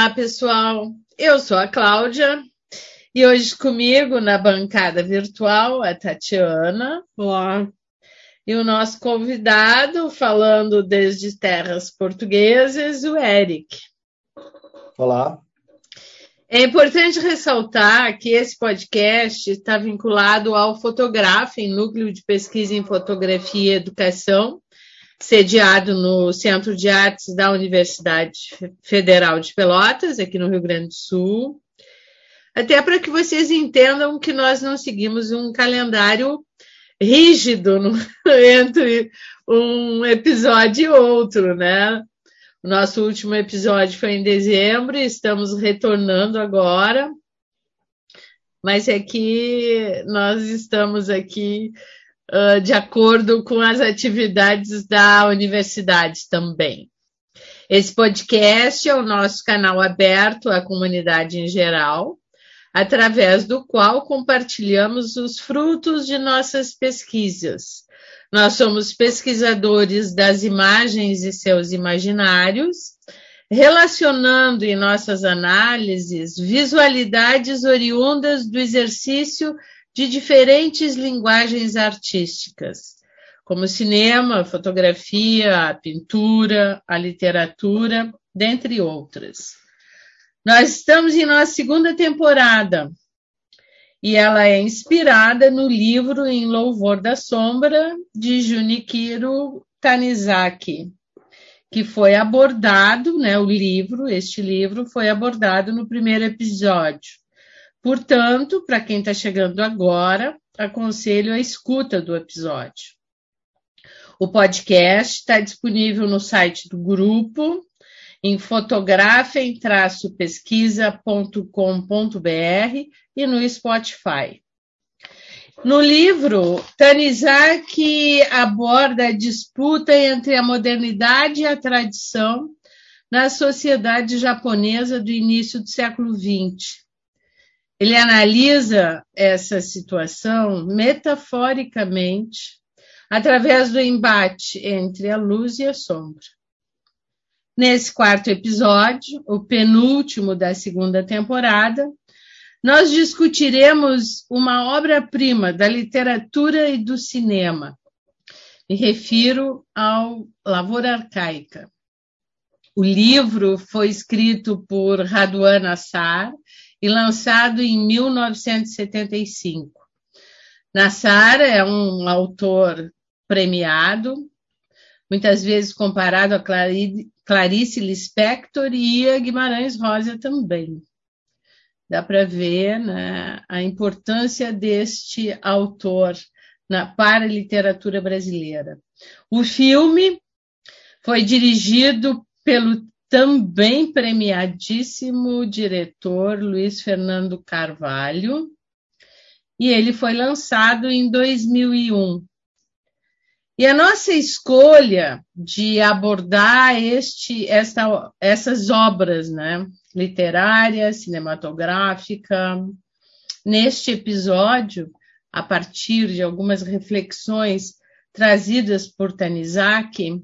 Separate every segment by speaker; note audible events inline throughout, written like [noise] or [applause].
Speaker 1: Olá, pessoal. Eu sou a Cláudia e hoje comigo na bancada virtual a Tatiana.
Speaker 2: Olá.
Speaker 1: E o nosso convidado, falando desde terras portuguesas, o Eric.
Speaker 3: Olá.
Speaker 1: É importante ressaltar que esse podcast está vinculado ao Fotografa, em Núcleo de Pesquisa em Fotografia e Educação, sediado no Centro de Artes da Universidade Federal de Pelotas, aqui no Rio Grande do Sul. Até para que vocês entendam que nós não seguimos um calendário rígido no, [laughs] entre um episódio e outro, né? O nosso último episódio foi em dezembro estamos retornando agora. Mas é que nós estamos aqui uh, de acordo com as atividades da universidade também. Esse podcast é o nosso canal aberto à comunidade em geral, através do qual compartilhamos os frutos de nossas pesquisas. Nós somos pesquisadores das imagens e seus imaginários, relacionando em nossas análises visualidades oriundas do exercício de diferentes linguagens artísticas, como cinema, fotografia, a pintura, a literatura, dentre outras. Nós estamos em nossa segunda temporada e ela é inspirada no livro Em Louvor da Sombra, de Junichiro Tanizaki, que foi abordado, né, o livro, este livro foi abordado no primeiro episódio. Portanto, para quem está chegando agora, aconselho a escuta do episódio. O podcast está disponível no site do grupo, em fotografem-pesquisa.com.br e no Spotify. No livro, Tanizaki aborda a disputa entre a modernidade e a tradição na sociedade japonesa do início do século XX. Ele analisa essa situação metaforicamente através do embate entre a luz e a sombra. Nesse quarto episódio, o penúltimo da segunda temporada, nós discutiremos uma obra-prima da literatura e do cinema. Me refiro ao Lavoura Arcaica. O livro foi escrito por Raduan Assar e lançado em 1975. Nassar é um autor premiado, muitas vezes comparado a Clarice Lispector e a Guimarães Rosa também. Dá para ver né, a importância deste autor na, para a literatura brasileira. O filme foi dirigido pelo também premiadíssimo diretor Luiz Fernando Carvalho, e ele foi lançado em 2001. E a nossa escolha de abordar este, esta, essas obras, né, literária, cinematográfica, neste episódio, a partir de algumas reflexões trazidas por Tanizaki,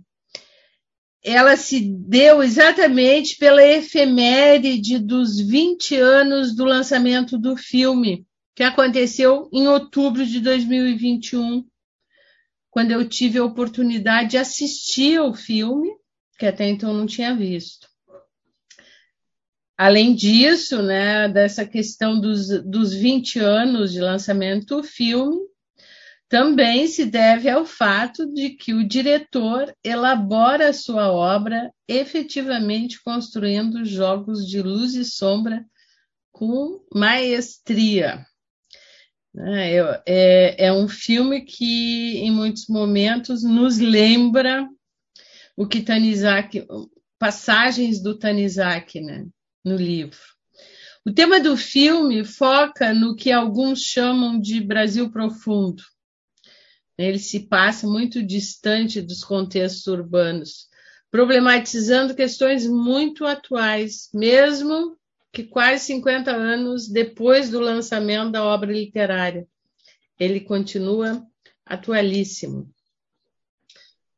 Speaker 1: ela se deu exatamente pela efeméride dos 20 anos do lançamento do filme, que aconteceu em outubro de 2021, quando eu tive a oportunidade de assistir ao filme, que até então não tinha visto. Além disso, né, dessa questão dos, dos 20 anos de lançamento do filme, também se deve ao fato de que o diretor elabora a sua obra efetivamente construindo jogos de luz e sombra com maestria. É, é, é um filme que, em muitos momentos, nos lembra o que Tanizaki, passagens do Tanizaki né, no livro. O tema do filme foca no que alguns chamam de Brasil profundo ele se passa muito distante dos contextos urbanos, problematizando questões muito atuais, mesmo que quase 50 anos depois do lançamento da obra literária. Ele continua atualíssimo.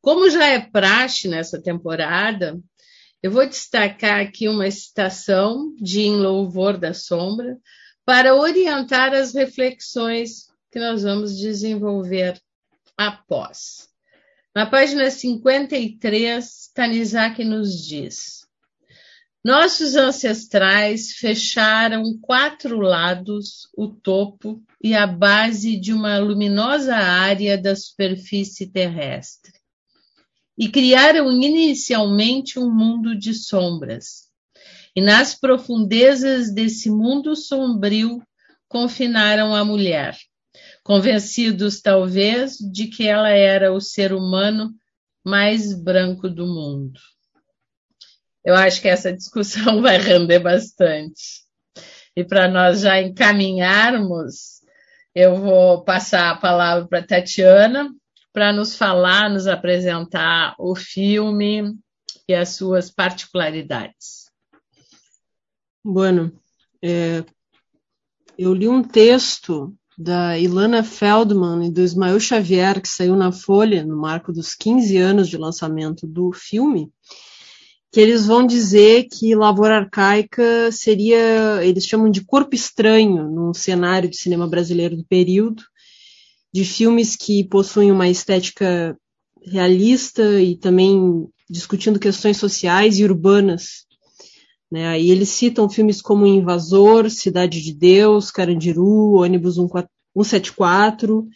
Speaker 1: Como já é praxe nessa temporada, Eu vou destacar aqui uma citação de Em Louvor da Sombra para orientar as reflexões que nós vamos desenvolver após. Na página 53, Tanizaki nos diz: Nossos ancestrais fecharam quatro lados, o topo e a base de uma luminosa área da superfície terrestre e criaram inicialmente um mundo de sombras. E nas profundezas desse mundo sombrio confinaram a mulher, convencidos talvez de que ela era o ser humano mais branco do mundo. Eu acho que essa discussão [laughs] vai render bastante. E para nós já encaminharmos, eu vou passar a palavra para Tatiana, para nos falar, nos apresentar o filme e as suas particularidades.
Speaker 2: Bueno, é, eu li um texto da Ilana Feldman e do Ismael Xavier, que saiu na Folha, no marco dos 15 anos de lançamento do filme, que eles vão dizer que Lavoura Arcaica seria, eles chamam de corpo estranho num cenário de cinema brasileiro do período, de filmes que possuem uma estética realista e também discutindo questões sociais e urbanas. Né? Aí eles citam filmes como Invasor, Cidade de Deus, Carandiru, Ônibus 174,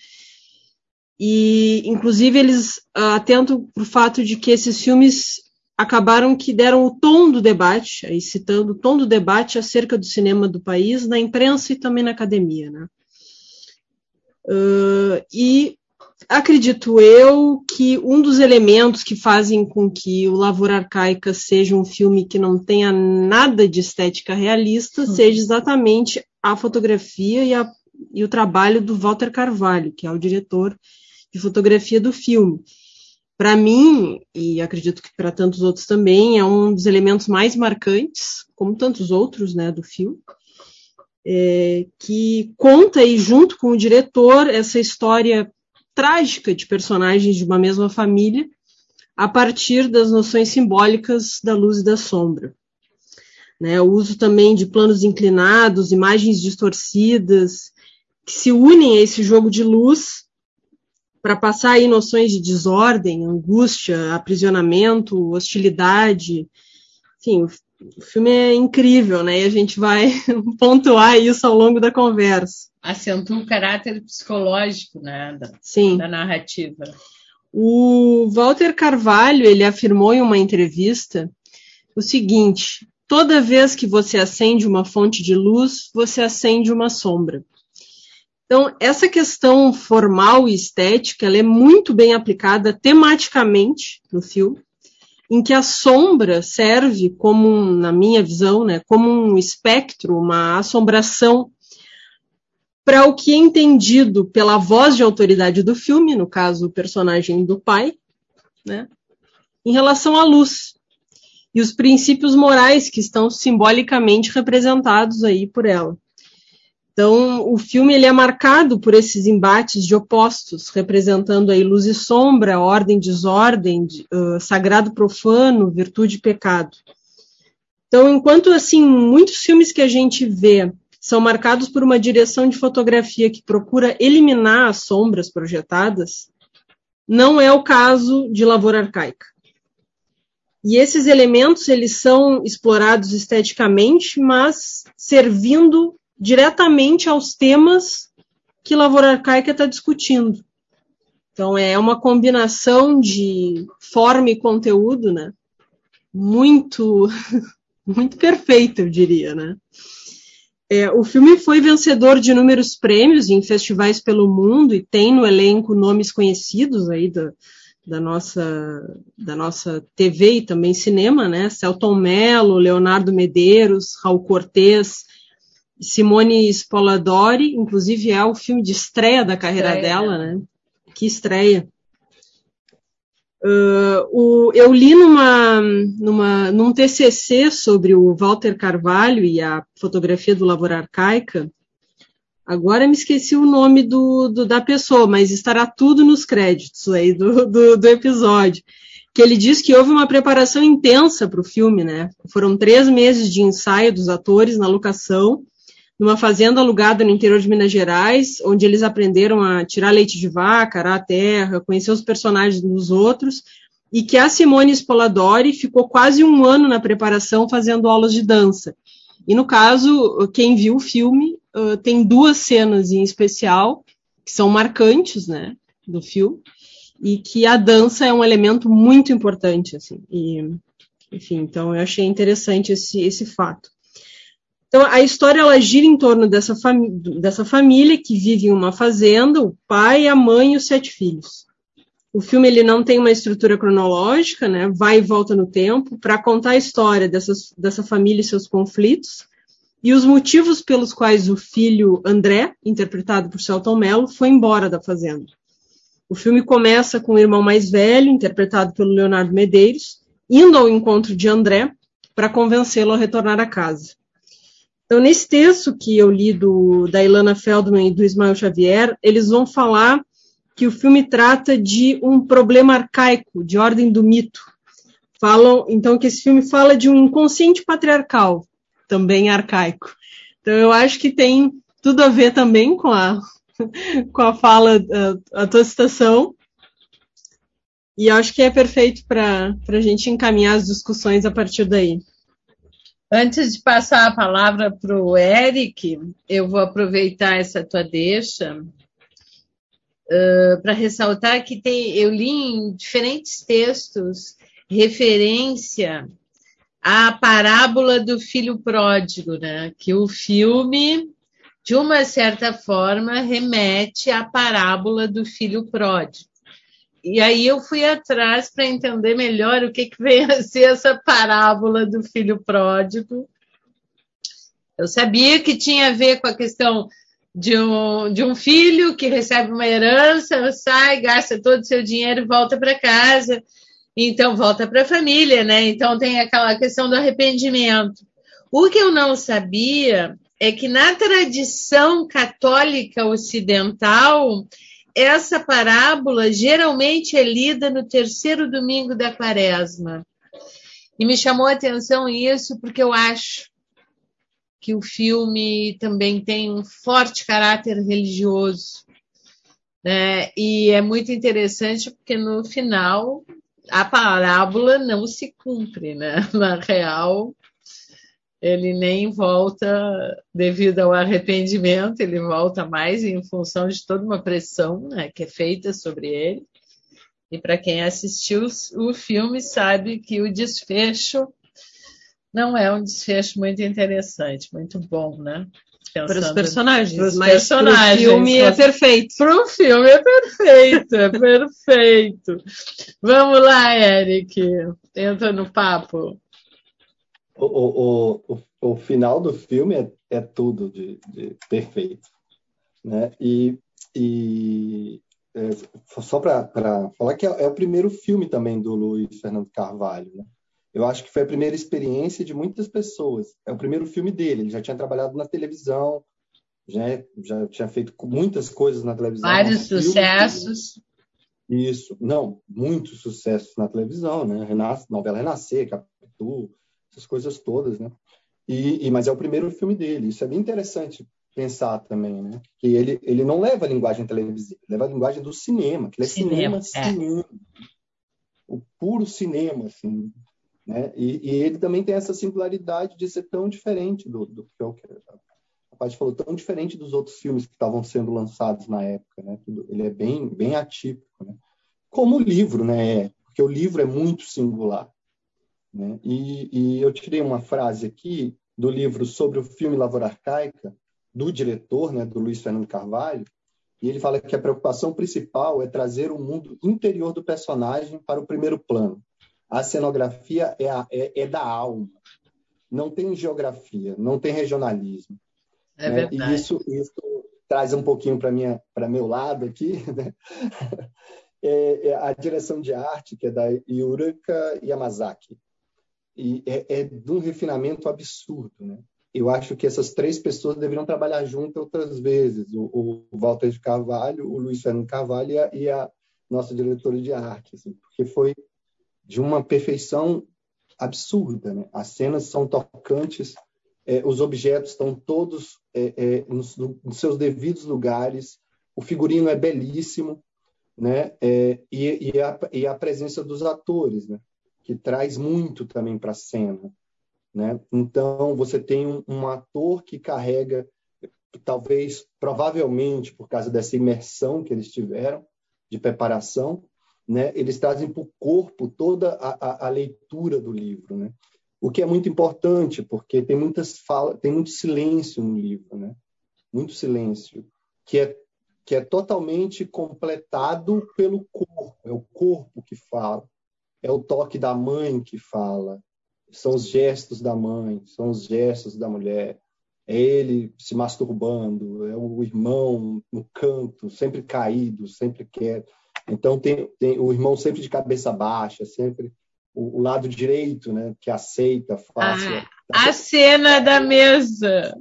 Speaker 2: e inclusive eles uh, atentam para o fato de que esses filmes acabaram que deram o tom do debate, aí citando o tom do debate acerca do cinema do país na imprensa e também na academia. Né? Uh, e acredito eu que um dos elementos que fazem com que o Lavoura Arcaica seja um filme que não tenha nada de estética realista uhum. seja exatamente a fotografia e, a, e, o trabalho do Walter Carvalho, que é o diretor de fotografia do filme. Para mim, e acredito que para tantos outros também, é um dos elementos mais marcantes, como tantos outros, né, do filme é, que conta aí junto com o diretor essa história trágica de personagens de uma mesma família a partir das noções simbólicas da luz e da sombra. Né, o uso também de planos inclinados, imagens distorcidas, que se unem a esse jogo de luz para passar aí noções de desordem, angústia, aprisionamento, hostilidade. Enfim, filme é incrível, né? E a gente vai [laughs] pontuar isso ao longo da conversa.
Speaker 1: Acentua o caráter psicológico, né, da,
Speaker 2: Sim.
Speaker 1: da narrativa.
Speaker 2: O Walter Carvalho, ele afirmou em uma entrevista o seguinte: toda vez que você acende uma fonte de luz, você acende uma sombra. Então, essa questão formal e estética, ela é muito bem aplicada tematicamente no filme em que a sombra serve como, na minha visão, né, como um espectro, uma assombração para o que é entendido pela voz de autoridade do filme, no caso o personagem do pai, né, em relação à luz e os princípios morais que estão simbolicamente representados aí por ela. Então, o filme ele é marcado por esses embates de opostos, representando aí luz e sombra, ordem desordem, uh, sagrado profano, virtude e pecado. Então, enquanto assim muitos filmes que a gente vê são marcados por uma direção de fotografia que procura eliminar as sombras projetadas, não é o caso de Lavoura Arcaica. E esses elementos eles são explorados esteticamente, mas servindo diretamente aos temas que Lavoura Arcaica está discutindo. Então, é uma combinação de forma e conteúdo, né? Muito, [laughs] muito perfeita, eu diria, né? É, o filme foi vencedor de inúmeros prêmios em festivais pelo mundo e tem no elenco nomes conhecidos aí da, da nossa, da nossa TV e também cinema, né? Celton Mello, Leonardo Medeiros, Raul Cortez, Simone Spoladori, inclusive é o filme de estreia da carreira estreia. dela, né? Que estreia. Uh, o, eu li numa, numa, num TCC sobre o Walter Carvalho e a fotografia do Lavoura Arcaica. Agora me esqueci o nome do, do, da pessoa, mas estará tudo nos créditos aí do, do, do episódio. que ele diz que houve uma preparação intensa para o filme, né? Foram três meses de ensaio dos atores na locação, numa fazenda alugada no interior de Minas Gerais, onde eles aprenderam a tirar leite de vaca, arar a terra, conhecer os personagens dos outros, e que a Simone Spoladori ficou quase um ano na preparação fazendo aulas de dança. E no caso, quem viu o filme uh, tem duas cenas em especial que são marcantes, né, do filme, e que a dança é um elemento muito importante, assim. E, enfim, então eu achei interessante esse, esse fato. Então, a história ela gira em torno dessa, dessa família que vive em uma fazenda, o pai, a mãe e os sete filhos. O filme ele não tem uma estrutura cronológica, né? vai e volta no tempo, para contar a história dessas, dessa família e seus conflitos, e os motivos pelos quais o filho André, interpretado por Celton Mello, foi embora da fazenda. O filme começa com o irmão mais velho, interpretado pelo Leonardo Medeiros, indo ao encontro de André para convencê-lo a retornar a casa. Então, nesse texto que eu li do, da Ilana Feldman e do Ismael Xavier, eles vão falar que o filme trata de um problema arcaico, de ordem do mito. Falam, então, que esse filme fala de um inconsciente patriarcal, também arcaico. Então eu acho que tem tudo a ver também com a, [laughs] com a fala, a, a tua citação. E acho que é perfeito para a gente encaminhar as discussões a partir daí.
Speaker 1: Antes de passar a palavra para o Eric, eu vou aproveitar essa tua deixa uh, para ressaltar que tem, eu li em diferentes textos referência a parábola do filho pródigo, né? Que o filme, de uma certa forma, remete à parábola do filho pródigo. E aí eu fui atrás para entender melhor o que, que vem a ser essa parábola do filho pródigo. Eu sabia que tinha a ver com a questão de um, de um filho que recebe uma herança, sai, gasta todo o seu dinheiro e volta para casa então volta para a família, né? Então tem aquela questão do arrependimento. O que eu não sabia é que na tradição católica ocidental, essa parábola geralmente é lida no terceiro domingo da quaresma. E me chamou a atenção isso porque eu acho que o filme também tem um forte caráter religioso. Né? E é muito interessante porque no final a parábola não se cumpre, né? [laughs] Na real, ele nem volta devido ao arrependimento, ele volta mais em função de toda uma pressão né, que é feita sobre ele. E para quem assistiu o filme sabe que o desfecho não é um desfecho muito interessante, muito bom, né?
Speaker 2: para os personagens. Para
Speaker 1: os personagens.
Speaker 2: O filme é perfeito.
Speaker 1: Para o filme é perfeito, é perfeito. Vamos lá, Eric. Entra no papo.
Speaker 3: O, o, o, o final do filme é, é tudo de, de perfeito. Né? E, e é, só para falar que é, é, o primeiro filme também do Luiz Fernando Carvalho. Né? eu acho que foi a primeira experiência de muitas pessoas. É o primeiro filme dele. Ele já tinha trabalhado na televisão, já, já tinha feito muitas coisas na televisão.
Speaker 1: Vários sucessos.
Speaker 3: Isso, não, muitos sucessos na televisão, né? Renasce, novela Renascer, Capitu, essas coisas todas, né? E, e, mas é o primeiro filme dele. Isso é bem interessante pensar também, né? Que ele, ele não leva a linguagem televisiva, leva a linguagem do cinema, que ele é cinema, cinema, é. cinema. O puro cinema, assim. Né? E, e, ele também tem essa singularidade de ser tão diferente do, do que o a parte falou, tão diferente dos outros filmes que estavam sendo lançados na época. Né? Ele é bem, bem atípico. Né? Como o livro, né? porque o livro é muito singular. Né? E, e eu tirei uma frase aqui do livro sobre o filme Lavoura Arcaica, do diretor, né, do Luiz Fernando Carvalho, e ele fala que a preocupação principal é trazer o mundo interior do personagem para o primeiro plano, a cenografia é, a, é, é, da alma. Não tem geografia, não tem regionalismo.
Speaker 1: É né? verdade.
Speaker 3: E isso, isso traz um pouquinho para meu lado aqui, [laughs] né? é, é, a direção de arte, que é da Yurika Yamazaki. E é, é de um refinamento absurdo. Né? Eu acho que essas três pessoas deveriam trabalhar juntas outras vezes. O, o Walter de Carvalho, o Luiz Fernando Carvalho e a, e a nossa diretora de arte. Assim, porque foi de uma perfeição absurda. Né? As cenas são tocantes, é, os objetos estão todos é, é, nos, nos, seus devidos lugares, o figurino é belíssimo, né? E, e, a, e, a, presença dos atores, né? Que traz muito também para a cena. Né? Então, você tem um, um ator que carrega, talvez, provavelmente, por causa dessa imersão que eles tiveram, de preparação, né? eles trazem para o corpo toda a, a, a, leitura do livro. Né? O que é muito importante, porque tem, muitas fala, tem muito silêncio no livro, né? muito silêncio, que é, que é totalmente completado pelo corpo, é o corpo que fala é o toque da mãe que fala, são os gestos da mãe, são os gestos da mulher, é ele se masturbando, é o irmão no canto, sempre caído, sempre quieto. Então tem, tem o irmão sempre de cabeça baixa, sempre o, o lado direito, né, que aceita, faz.
Speaker 1: Ah, a cena da mesa.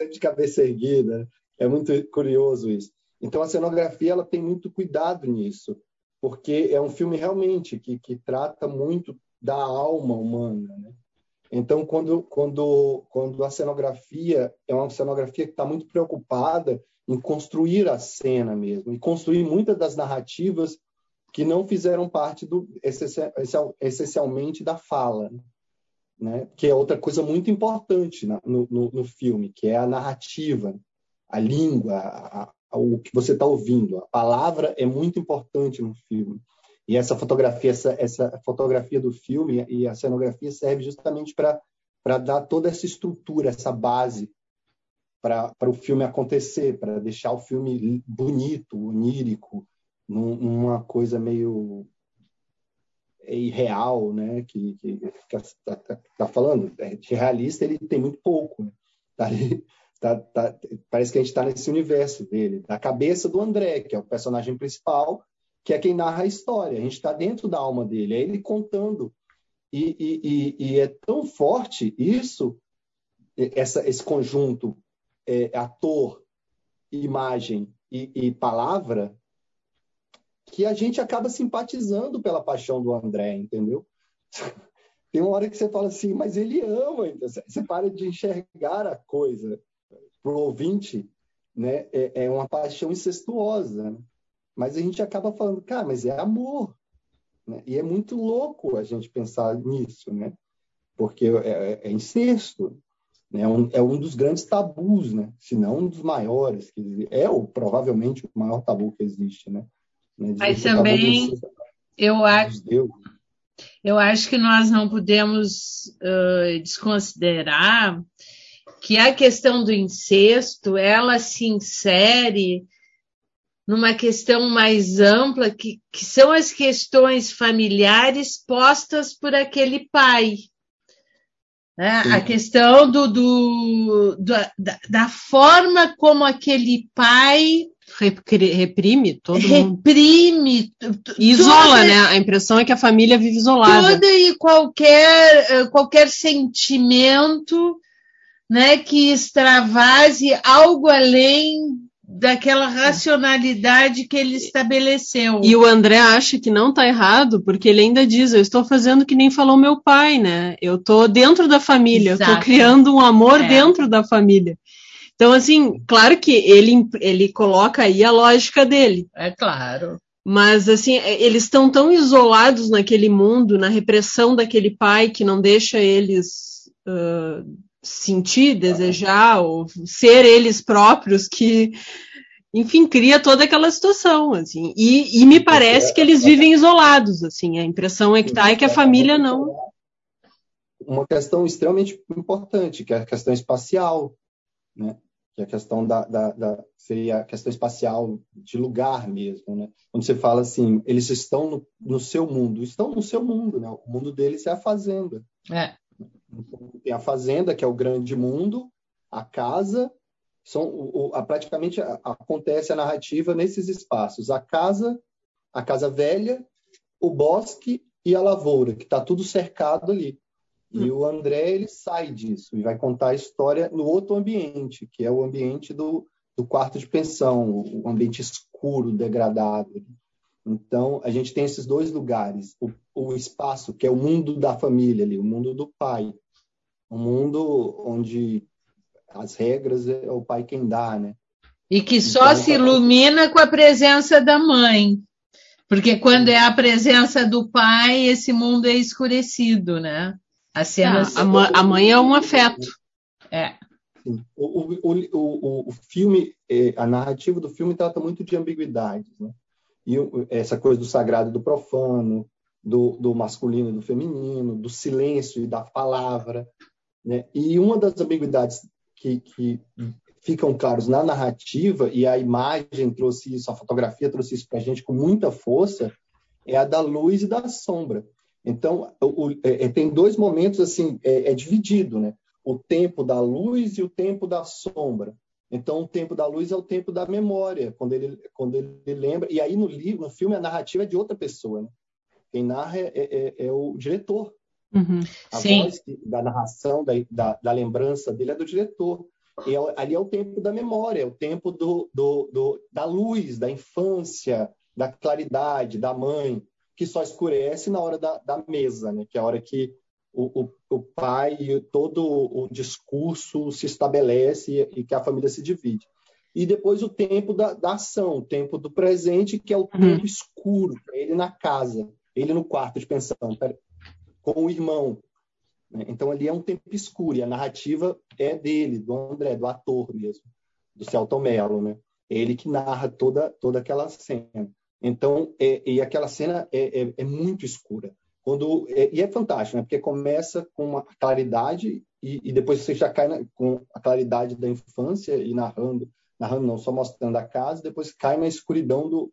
Speaker 3: Sempre de cabeça erguida. É muito curioso isso. Então a cenografia ela tem muito cuidado nisso porque é um filme realmente que, que trata muito da alma humana. Né? Então, quando, quando, quando a cenografia é uma cenografia que está muito preocupada em construir a cena mesmo, e construir muitas das narrativas que não fizeram parte do essencialmente da fala, né? que é outra coisa muito importante no, no, no filme, que é a narrativa, a língua, a, o que você está ouvindo. A palavra é muito importante no filme. E essa fotografia, essa, essa fotografia do filme e a cenografia serve justamente para dar toda essa estrutura, essa base para o filme acontecer, para deixar o filme bonito, onírico, num, numa coisa meio irreal, né? Que, que, que tá, tá, tá falando é, de realista ele tem muito pouco, né? tá ali Tá, tá, parece que a gente está nesse universo dele, da cabeça do André, que é o personagem principal, que é quem narra a história. A gente está dentro da alma dele, é ele contando. E, e, e, e é tão forte isso, essa, esse conjunto é, ator, imagem e, palavra, que a gente acaba simpatizando pela paixão do André, entendeu? [laughs] Tem uma hora que você fala assim, mas ele ama, então você para de enxergar a coisa para o ouvinte, né, é, é, uma paixão incestuosa. Né? Mas a gente acaba falando, cara, mas é amor. Né? E é muito louco a gente pensar nisso, né? Porque é, é, é incesto. Né? É, um, é um dos grandes tabus, né? se não um dos maiores. Que é o, provavelmente o maior tabu que existe. Né?
Speaker 1: né? Mas também eu acho. Eu acho que nós não podemos uh, desconsiderar que a questão do incesto ela se insere numa questão mais ampla, que, que são as questões familiares postas por aquele pai. Né? A questão do, do, do da, da, forma como aquele pai
Speaker 2: reprime todo
Speaker 1: reprime
Speaker 2: mundo. isola, toda, né? A impressão é que a família vive isolada.
Speaker 1: Todo e qualquer eh, qualquer sentimento né, que extravase algo além daquela racionalidade que ele estabeleceu.
Speaker 2: E o André acha que não está errado, porque ele ainda diz: Eu estou fazendo que nem falou meu pai, né? Eu estou dentro da família, estou criando um amor é. dentro da família. Então, assim, claro que ele, ele coloca aí a lógica dele.
Speaker 1: É claro.
Speaker 2: Mas, assim, é, eles estão tão isolados naquele mundo, na repressão daquele pai que não deixa eles. Uh, sentir, desejar, ou ser eles próprios que, enfim, cria toda aquela situação, assim. E, e me parece que eles vivem isolados, assim. A impressão é que tá é que a família não.
Speaker 3: Uma questão extremamente importante, que é a questão espacial, né? Que é a questão da, da, da seria a questão espacial de lugar mesmo, né? Quando você fala assim, eles estão no, no seu mundo, estão no seu mundo, né? O mundo deles é a fazenda.
Speaker 1: É.
Speaker 3: Então, tem a fazenda, que é o grande mundo, a casa, são o, a, praticamente a, acontece a narrativa nesses espaços. A casa, a casa velha, o bosque e a lavoura, que está tudo cercado ali. E hum. o André ele sai disso e vai contar a história no outro ambiente, que é o ambiente do, do quarto de pensão, o ambiente escuro, degradado. Então, a gente tem esses dois lugares: o, o espaço, que é o mundo da família ali, o mundo do pai, um mundo onde as regras é o pai quem dá, né?
Speaker 1: E que só então, se ilumina com a presença da mãe. Porque quando é a presença do pai, esse mundo é escurecido, né?
Speaker 2: A, cena ah, a, mãe é um afeto.
Speaker 1: É.
Speaker 3: O, o, o, o filme, é, a narrativa do filme trata muito de ambiguidades, né? E essa coisa do sagrado e do profano, do, do masculino e do feminino, do silêncio e da palavra, né? E uma das ambiguidades que, que ficam claros na narrativa, e a imagem trouxe isso, a fotografia trouxe isso para a gente com muita força, é a da luz e da sombra. Então, o, é, é, tem dois momentos assim, é, é, dividido, né? O tempo da luz e o tempo da sombra. Então, o tempo da luz é o tempo da memória, quando ele, quando ele lembra. E aí, no livro, no filme, a narrativa é de outra pessoa. Né? Quem narra é, é, é o diretor.
Speaker 1: Uhum.
Speaker 3: A Sim. voz da narração, da, da, da, lembrança dele é do diretor. E é, ali é o tempo da memória, é o tempo do, do, do, da luz, da infância, da claridade, da mãe, que só escurece na hora da, da mesa, né? que é a hora que o, o, o pai e todo o discurso se estabelece e, e, que a família se divide. E depois o tempo da, da ação, o tempo do presente, que é o uhum. tempo escuro, ele na casa, ele no quarto de pensão, com o irmão. Né? Então ali é um tempo escuro, e a narrativa é dele, do André, do ator mesmo, do Celton Mello, né? Ele que narra toda, toda aquela cena. Então, é, e aquela cena é, é, é muito escura. Quando, é, e é fantástico, né? porque começa com uma claridade e, e depois você já cai na, com a claridade da infância e narrando, narrando não, só mostrando a casa, depois cai na escuridão do,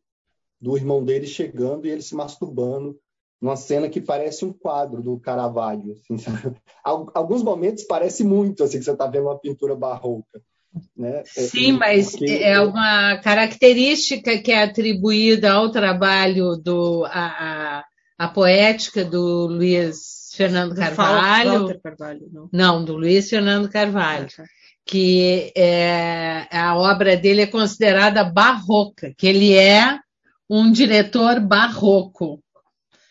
Speaker 3: do irmão dele chegando e ele se masturbando numa cena que parece um quadro do Caravaggio. Assim, Alguns momentos parece muito assim que você está vendo uma pintura barroca. Né?
Speaker 1: É, Sim, mas Porque... é uma característica que é atribuída ao trabalho do a, a, a poética do Luiz Fernando Carvalho.
Speaker 2: Carvalho não.
Speaker 1: não. do Luiz Fernando Carvalho. Ah, tá. Que é, a obra dele é considerada barroca, que ele é um diretor barroco.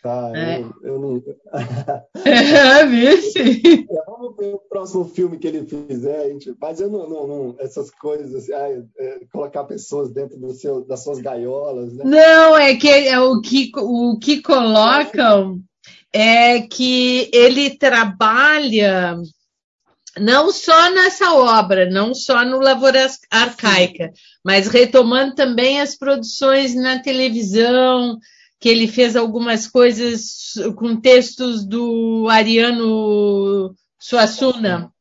Speaker 3: Tá, é. eu, eu não. [laughs]
Speaker 1: é, vice.
Speaker 3: É, vamos ver o próximo filme que ele fizer, gente, mas eu não, não, não essas coisas, assim, é, colocar pessoas dentro do seu, das suas gaiolas, né?
Speaker 1: Não, é que é o que, o que colocam é que ele trabalha não só nessa obra, não só no Lavoura Arcaica, mas retomando também as produções na televisão, que ele fez algumas coisas com textos do Ariano Suassuna.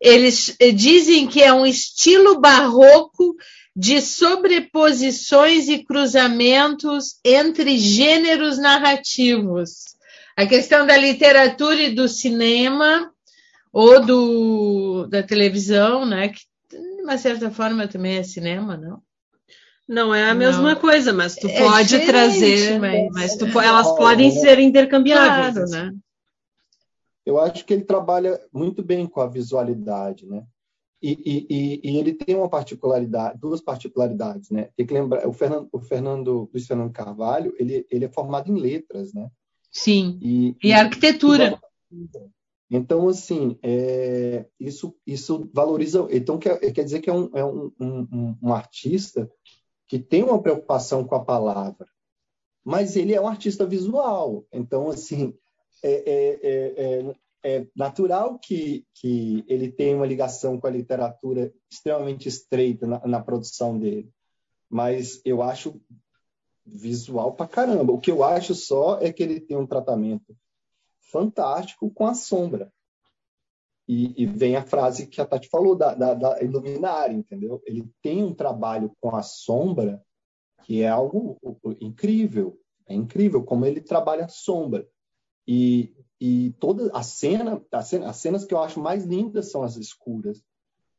Speaker 1: Eles dizem que é um estilo barroco de sobreposições e cruzamentos entre gêneros narrativos. A questão da literatura e do cinema, ou do, da televisão, né, que de uma certa forma também é cinema, não?
Speaker 2: Não é a mesma não. coisa, mas tu é pode trazer, mas, mas tu, elas podem ser intercambiáveis. Claro, né?
Speaker 3: Eu acho que ele trabalha muito bem com a visualidade, né? E, e, e, ele tem uma particularidade, duas particularidades, né? Tem que lembrar, o Fernando, o Fernando Luiz Fernando Carvalho, ele, ele é formado em letras, né?
Speaker 1: Sim. E, e arquitetura.
Speaker 3: Então, assim, é, isso, isso valoriza. Então, quer, quer dizer que é um, é um, um, um artista que tem uma preocupação com a palavra, mas ele é um artista visual. Então, assim, é, é, é, é natural que, que ele tenha uma ligação com a literatura extremamente estreita na, na produção dele. Mas eu acho visual pra caramba. O que eu acho só é que ele tem um tratamento fantástico com a sombra. E, e, vem a frase que a Tati falou da, da, da iluminária, entendeu? Ele tem um trabalho com a sombra que é algo incrível. É incrível como ele trabalha a sombra. E, e toda a cena, a cena, as cenas que eu acho mais lindas são as escuras.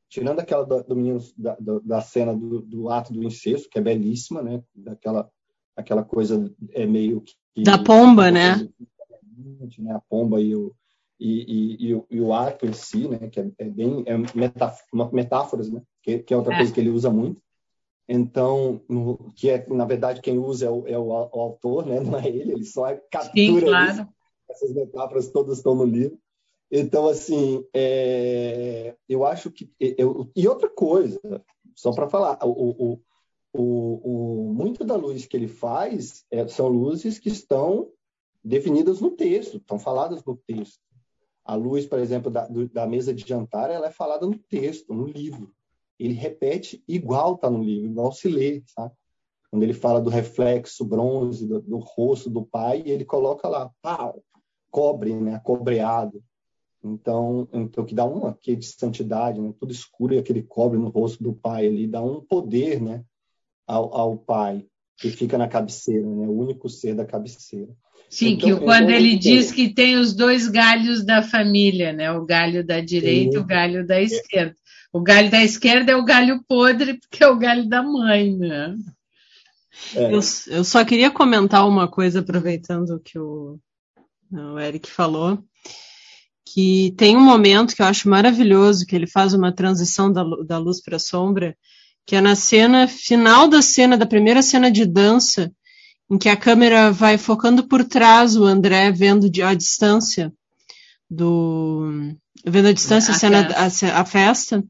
Speaker 3: Tirando aquela do, do menino, da, da cena do, do, ato do incesto, que é belíssima, né? Daquela aquela coisa é meio que
Speaker 2: da pomba, né?
Speaker 3: né? A pomba e o e, e, e, o, ato em si, né, que é, é bem é metáf uma metáforas, né, que, que, é outra é. coisa que ele usa muito. Então, no, que é na verdade quem usa é o, é o, o, autor, né? Não é ele, ele só é captura Sim, claro. isso. Essas metáforas todas estão no livro. Então, assim, é, eu acho que. Eu, e outra coisa, só para falar, o, o, o, muito da luz que ele faz é, são luzes que estão definidas no texto, estão faladas no texto. A luz, por exemplo, da, da mesa de jantar, ela é falada no texto, no livro. Ele repete igual está no livro, igual se lê, sabe? Quando ele fala do reflexo bronze do, do rosto do pai, ele coloca lá, pau, cobre, né, cobreado. Então, então que dá um aqui de santidade, né? tudo escuro e aquele cobre no rosto do pai ali dá um poder, né, ao, ao pai que fica na cabeceira, né, o único ser da cabeceira.
Speaker 1: Sim, então, que quando ele diz que tem os dois galhos da família, né, o galho da direita e o galho da esquerda. O galho da esquerda é o galho podre porque é o galho da mãe, né?
Speaker 2: É. Eu, eu, só queria comentar uma coisa aproveitando o que o, o Eric falou que tem um momento que eu acho maravilhoso, que ele faz uma transição da, da luz para a sombra, que é na cena final da cena, da primeira cena de dança, em que a câmera vai focando por trás o André vendo de, a distância do vendo a distância a, cena, festa. A, a, festa.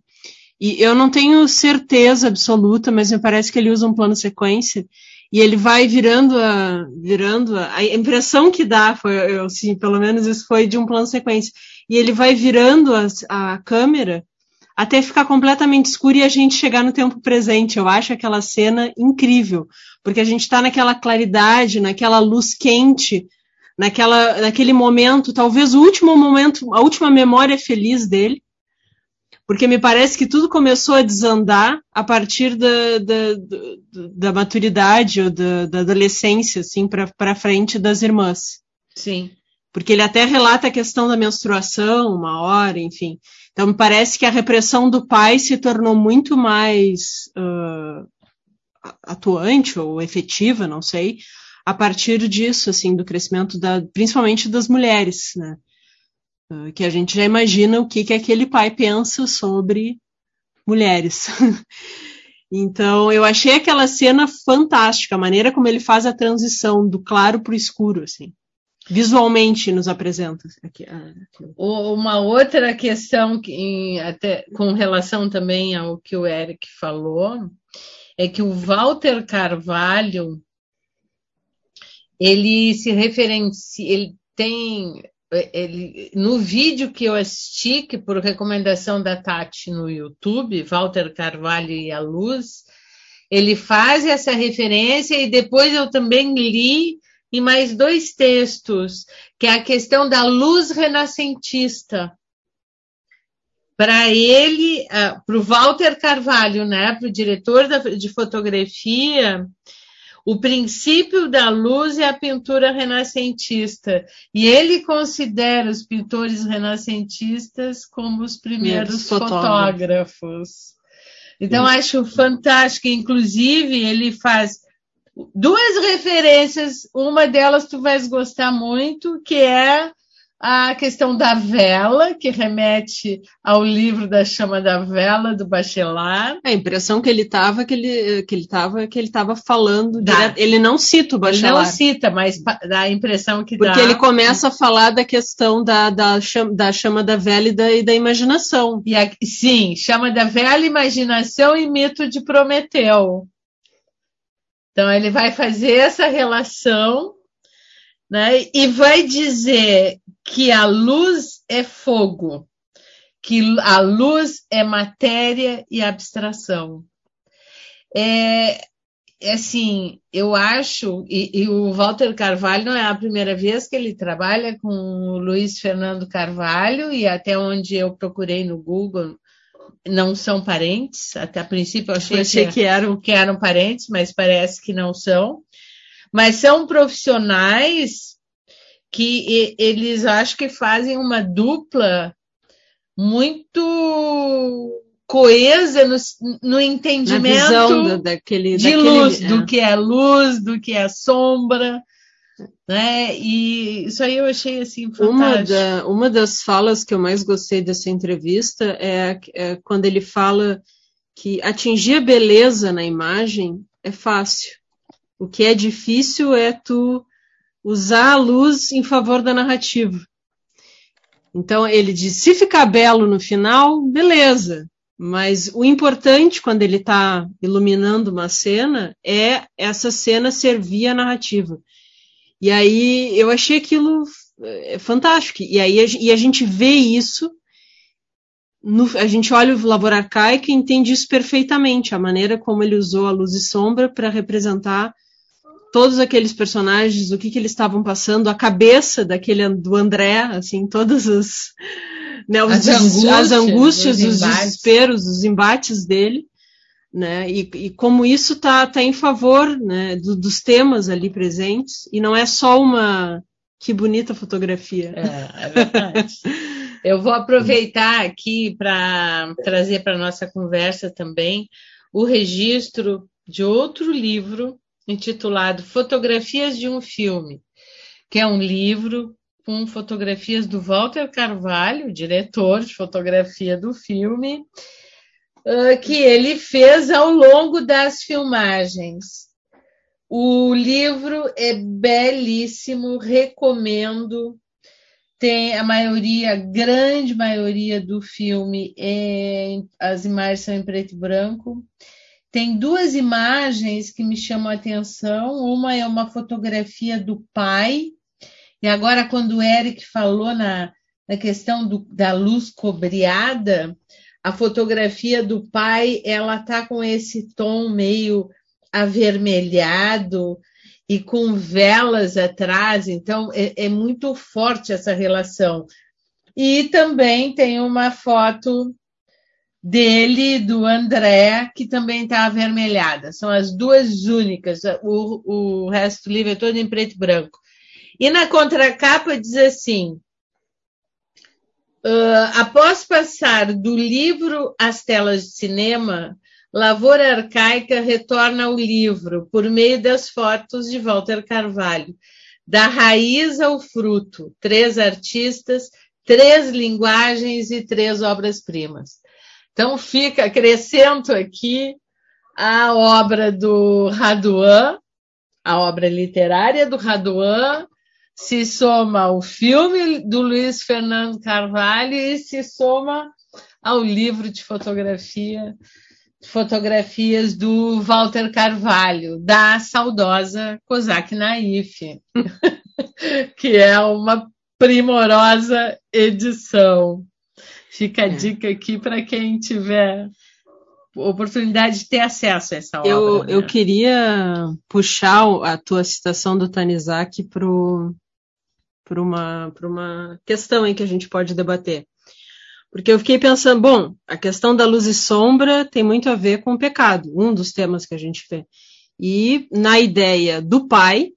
Speaker 2: E eu não tenho certeza absoluta, mas me parece que ele usa um plano sequência e ele vai virando a virando a, a impressão que dá foi eu sim pelo menos isso foi de um plano sequência e ele vai virando a, a câmera até ficar completamente escuro e a gente chegar no tempo presente eu acho aquela cena incrível porque a gente está naquela claridade naquela luz quente naquela naquele momento talvez o último momento a última memória feliz dele porque me parece que tudo começou a desandar a partir da, da, da, da maturidade ou da, da adolescência, assim, para frente das irmãs.
Speaker 1: Sim.
Speaker 2: Porque ele até relata a questão da menstruação, uma hora, enfim. Então, me parece que a repressão do pai se tornou muito mais uh, atuante ou efetiva, não sei, a partir disso, assim, do crescimento da, principalmente das mulheres, né? Ah, que a gente já imagina o que, que aquele pai pensa sobre mulheres. [laughs] então, eu achei aquela cena fantástica, a maneira como ele faz a transição do claro para o escuro, assim. Visualmente nos apresenta. Aqui,
Speaker 1: ah, aqui. Uma outra questão que, até, com relação também ao que o Eric falou, é que o Walter Carvalho ele se referencia, ele tem ele, no vídeo que eu assisti, que por recomendação da Tati no YouTube, Walter Carvalho e a Luz, ele faz essa referência e depois eu também li em mais dois textos, que é a questão da luz renascentista. Para ele, para o Walter Carvalho, né, para o diretor de fotografia, o princípio da luz é a pintura renascentista. E ele considera os pintores renascentistas como os primeiros fotógrafos. Então, Isso. acho fantástico. Inclusive, ele faz duas referências. Uma delas tu vais gostar muito, que é a questão da vela, que remete ao livro da chama da vela do Bachelard.
Speaker 2: A impressão que ele estava que ele que ele estava que ele estava falando direto, ele não cita o Bachelard.
Speaker 1: Ele não cita, mas dá a impressão que
Speaker 2: Porque
Speaker 1: dá.
Speaker 2: Porque ele começa a falar da questão da, da, chama, da chama da vela e da, e da imaginação.
Speaker 1: E a, sim, chama da vela, imaginação e mito de Prometeu. Então ele vai fazer essa relação né, e vai dizer que a luz é fogo, que a luz é matéria e abstração. É, é assim, eu acho, e, e, o Walter Carvalho não é a primeira vez que ele trabalha com o Luiz Fernando Carvalho, e até onde eu procurei no Google, não são parentes, até a princípio eu achei,
Speaker 2: achei que, que, eram.
Speaker 1: que eram parentes, mas parece que não são. Mas são profissionais que eles acho que fazem uma dupla muito coesa no, no entendimento
Speaker 2: daquele,
Speaker 1: de
Speaker 2: daquele,
Speaker 1: luz, é. do que é luz, do que é sombra, né? E isso aí eu achei assim fantástico.
Speaker 2: Uma, da, uma das falas que eu mais gostei dessa entrevista é, é quando ele fala que atingir a beleza na imagem é fácil. O que é difícil é tu usar a luz em favor da narrativa. Então ele diz: se ficar belo no final, beleza. Mas o importante quando ele está iluminando uma cena é essa cena servir a narrativa. E aí eu achei aquilo é, fantástico. E aí e a gente vê isso, no, a gente olha o Labor Arcaico e entende isso perfeitamente, a maneira como ele usou a luz e sombra para representar todos aqueles personagens, o que, que eles estavam passando, a cabeça daquele do André, assim, todas as, né, os, as, angústias, as angústias, os, os desesperos, os embates dele, né, e, e como isso está tá em favor né, do, dos temas ali presentes, e não é só uma que bonita fotografia.
Speaker 1: É, é verdade. [laughs] Eu vou aproveitar aqui para trazer para nossa conversa também o registro de outro livro intitulado Fotografias de um Filme, que é um livro com fotografias do Walter Carvalho, diretor de fotografia do filme, que ele fez ao longo das filmagens. O livro é belíssimo, recomendo. Tem a maioria, a grande maioria do filme, é, as imagens são em preto e branco. Tem duas imagens que me chamam a atenção. Uma é uma fotografia do pai, e agora, quando o Eric falou na, na questão do, da luz cobreada, a fotografia do pai ela tá com esse tom meio avermelhado e com velas atrás, então é, é muito forte essa relação. E também tem uma foto dele, do André, que também está avermelhada. São as duas únicas. O, o resto do livro é todo em preto e branco. E na contracapa diz assim: uh, após passar do livro às telas de cinema, Lavoura Arcaica retorna ao livro por meio das fotos de Walter Carvalho. Da raiz ao fruto, três artistas, três linguagens e três obras-primas. Então, fica, acrescento aqui a obra do Raduan, a obra literária do Raduan, se soma o filme do Luiz Fernando Carvalho e se soma ao livro de fotografia, fotografias do Walter Carvalho, da saudosa Kozak Naif, [laughs] que é uma primorosa edição. Fica a é. dica aqui para quem tiver oportunidade de ter acesso a essa obra.
Speaker 2: Eu, né? eu queria puxar a tua citação do Tanizaki para uma, uma questão aí que a gente pode debater. Porque eu fiquei pensando, bom, a questão da luz e sombra tem muito a ver com o pecado, um dos temas que a gente vê. E na ideia do pai,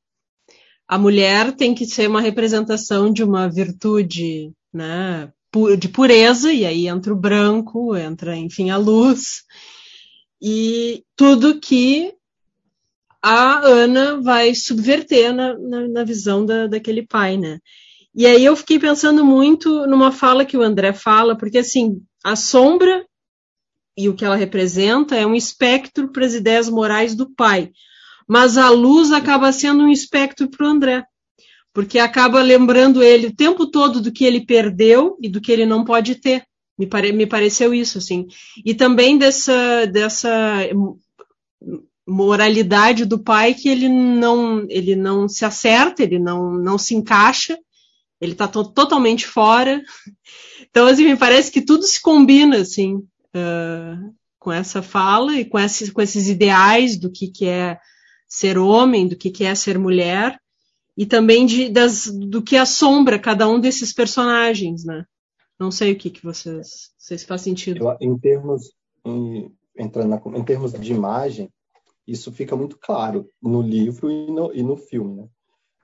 Speaker 2: a mulher tem que ser uma representação de uma virtude né, de pureza, e aí entra o branco, entra, enfim, a luz, e tudo que a Ana vai subverter na, na, na visão da, daquele pai, né? E aí eu fiquei pensando muito numa fala que o André fala, porque assim, a sombra e o que ela representa é um espectro para as ideias morais do pai, mas a luz acaba sendo um espectro para o André porque acaba lembrando ele o tempo todo do que ele perdeu e do que ele não pode ter. Me, pare, me pareceu isso, assim. E também dessa, dessa moralidade do pai que ele não, ele não se acerta, ele não, não se encaixa, ele está to totalmente fora. [laughs] Então, assim, me parece que tudo se combina, assim, uh, com essa fala e com, esses, com esses ideais do que, que é ser homem, do que, que é ser mulher, e também de, das, do que assombra cada um desses personagens, né? Não sei o que, que vocês, se faz sentido.
Speaker 3: Eu, em termos em, entrando na, em termos de imagem, isso fica muito claro no livro e no, e no filme, né?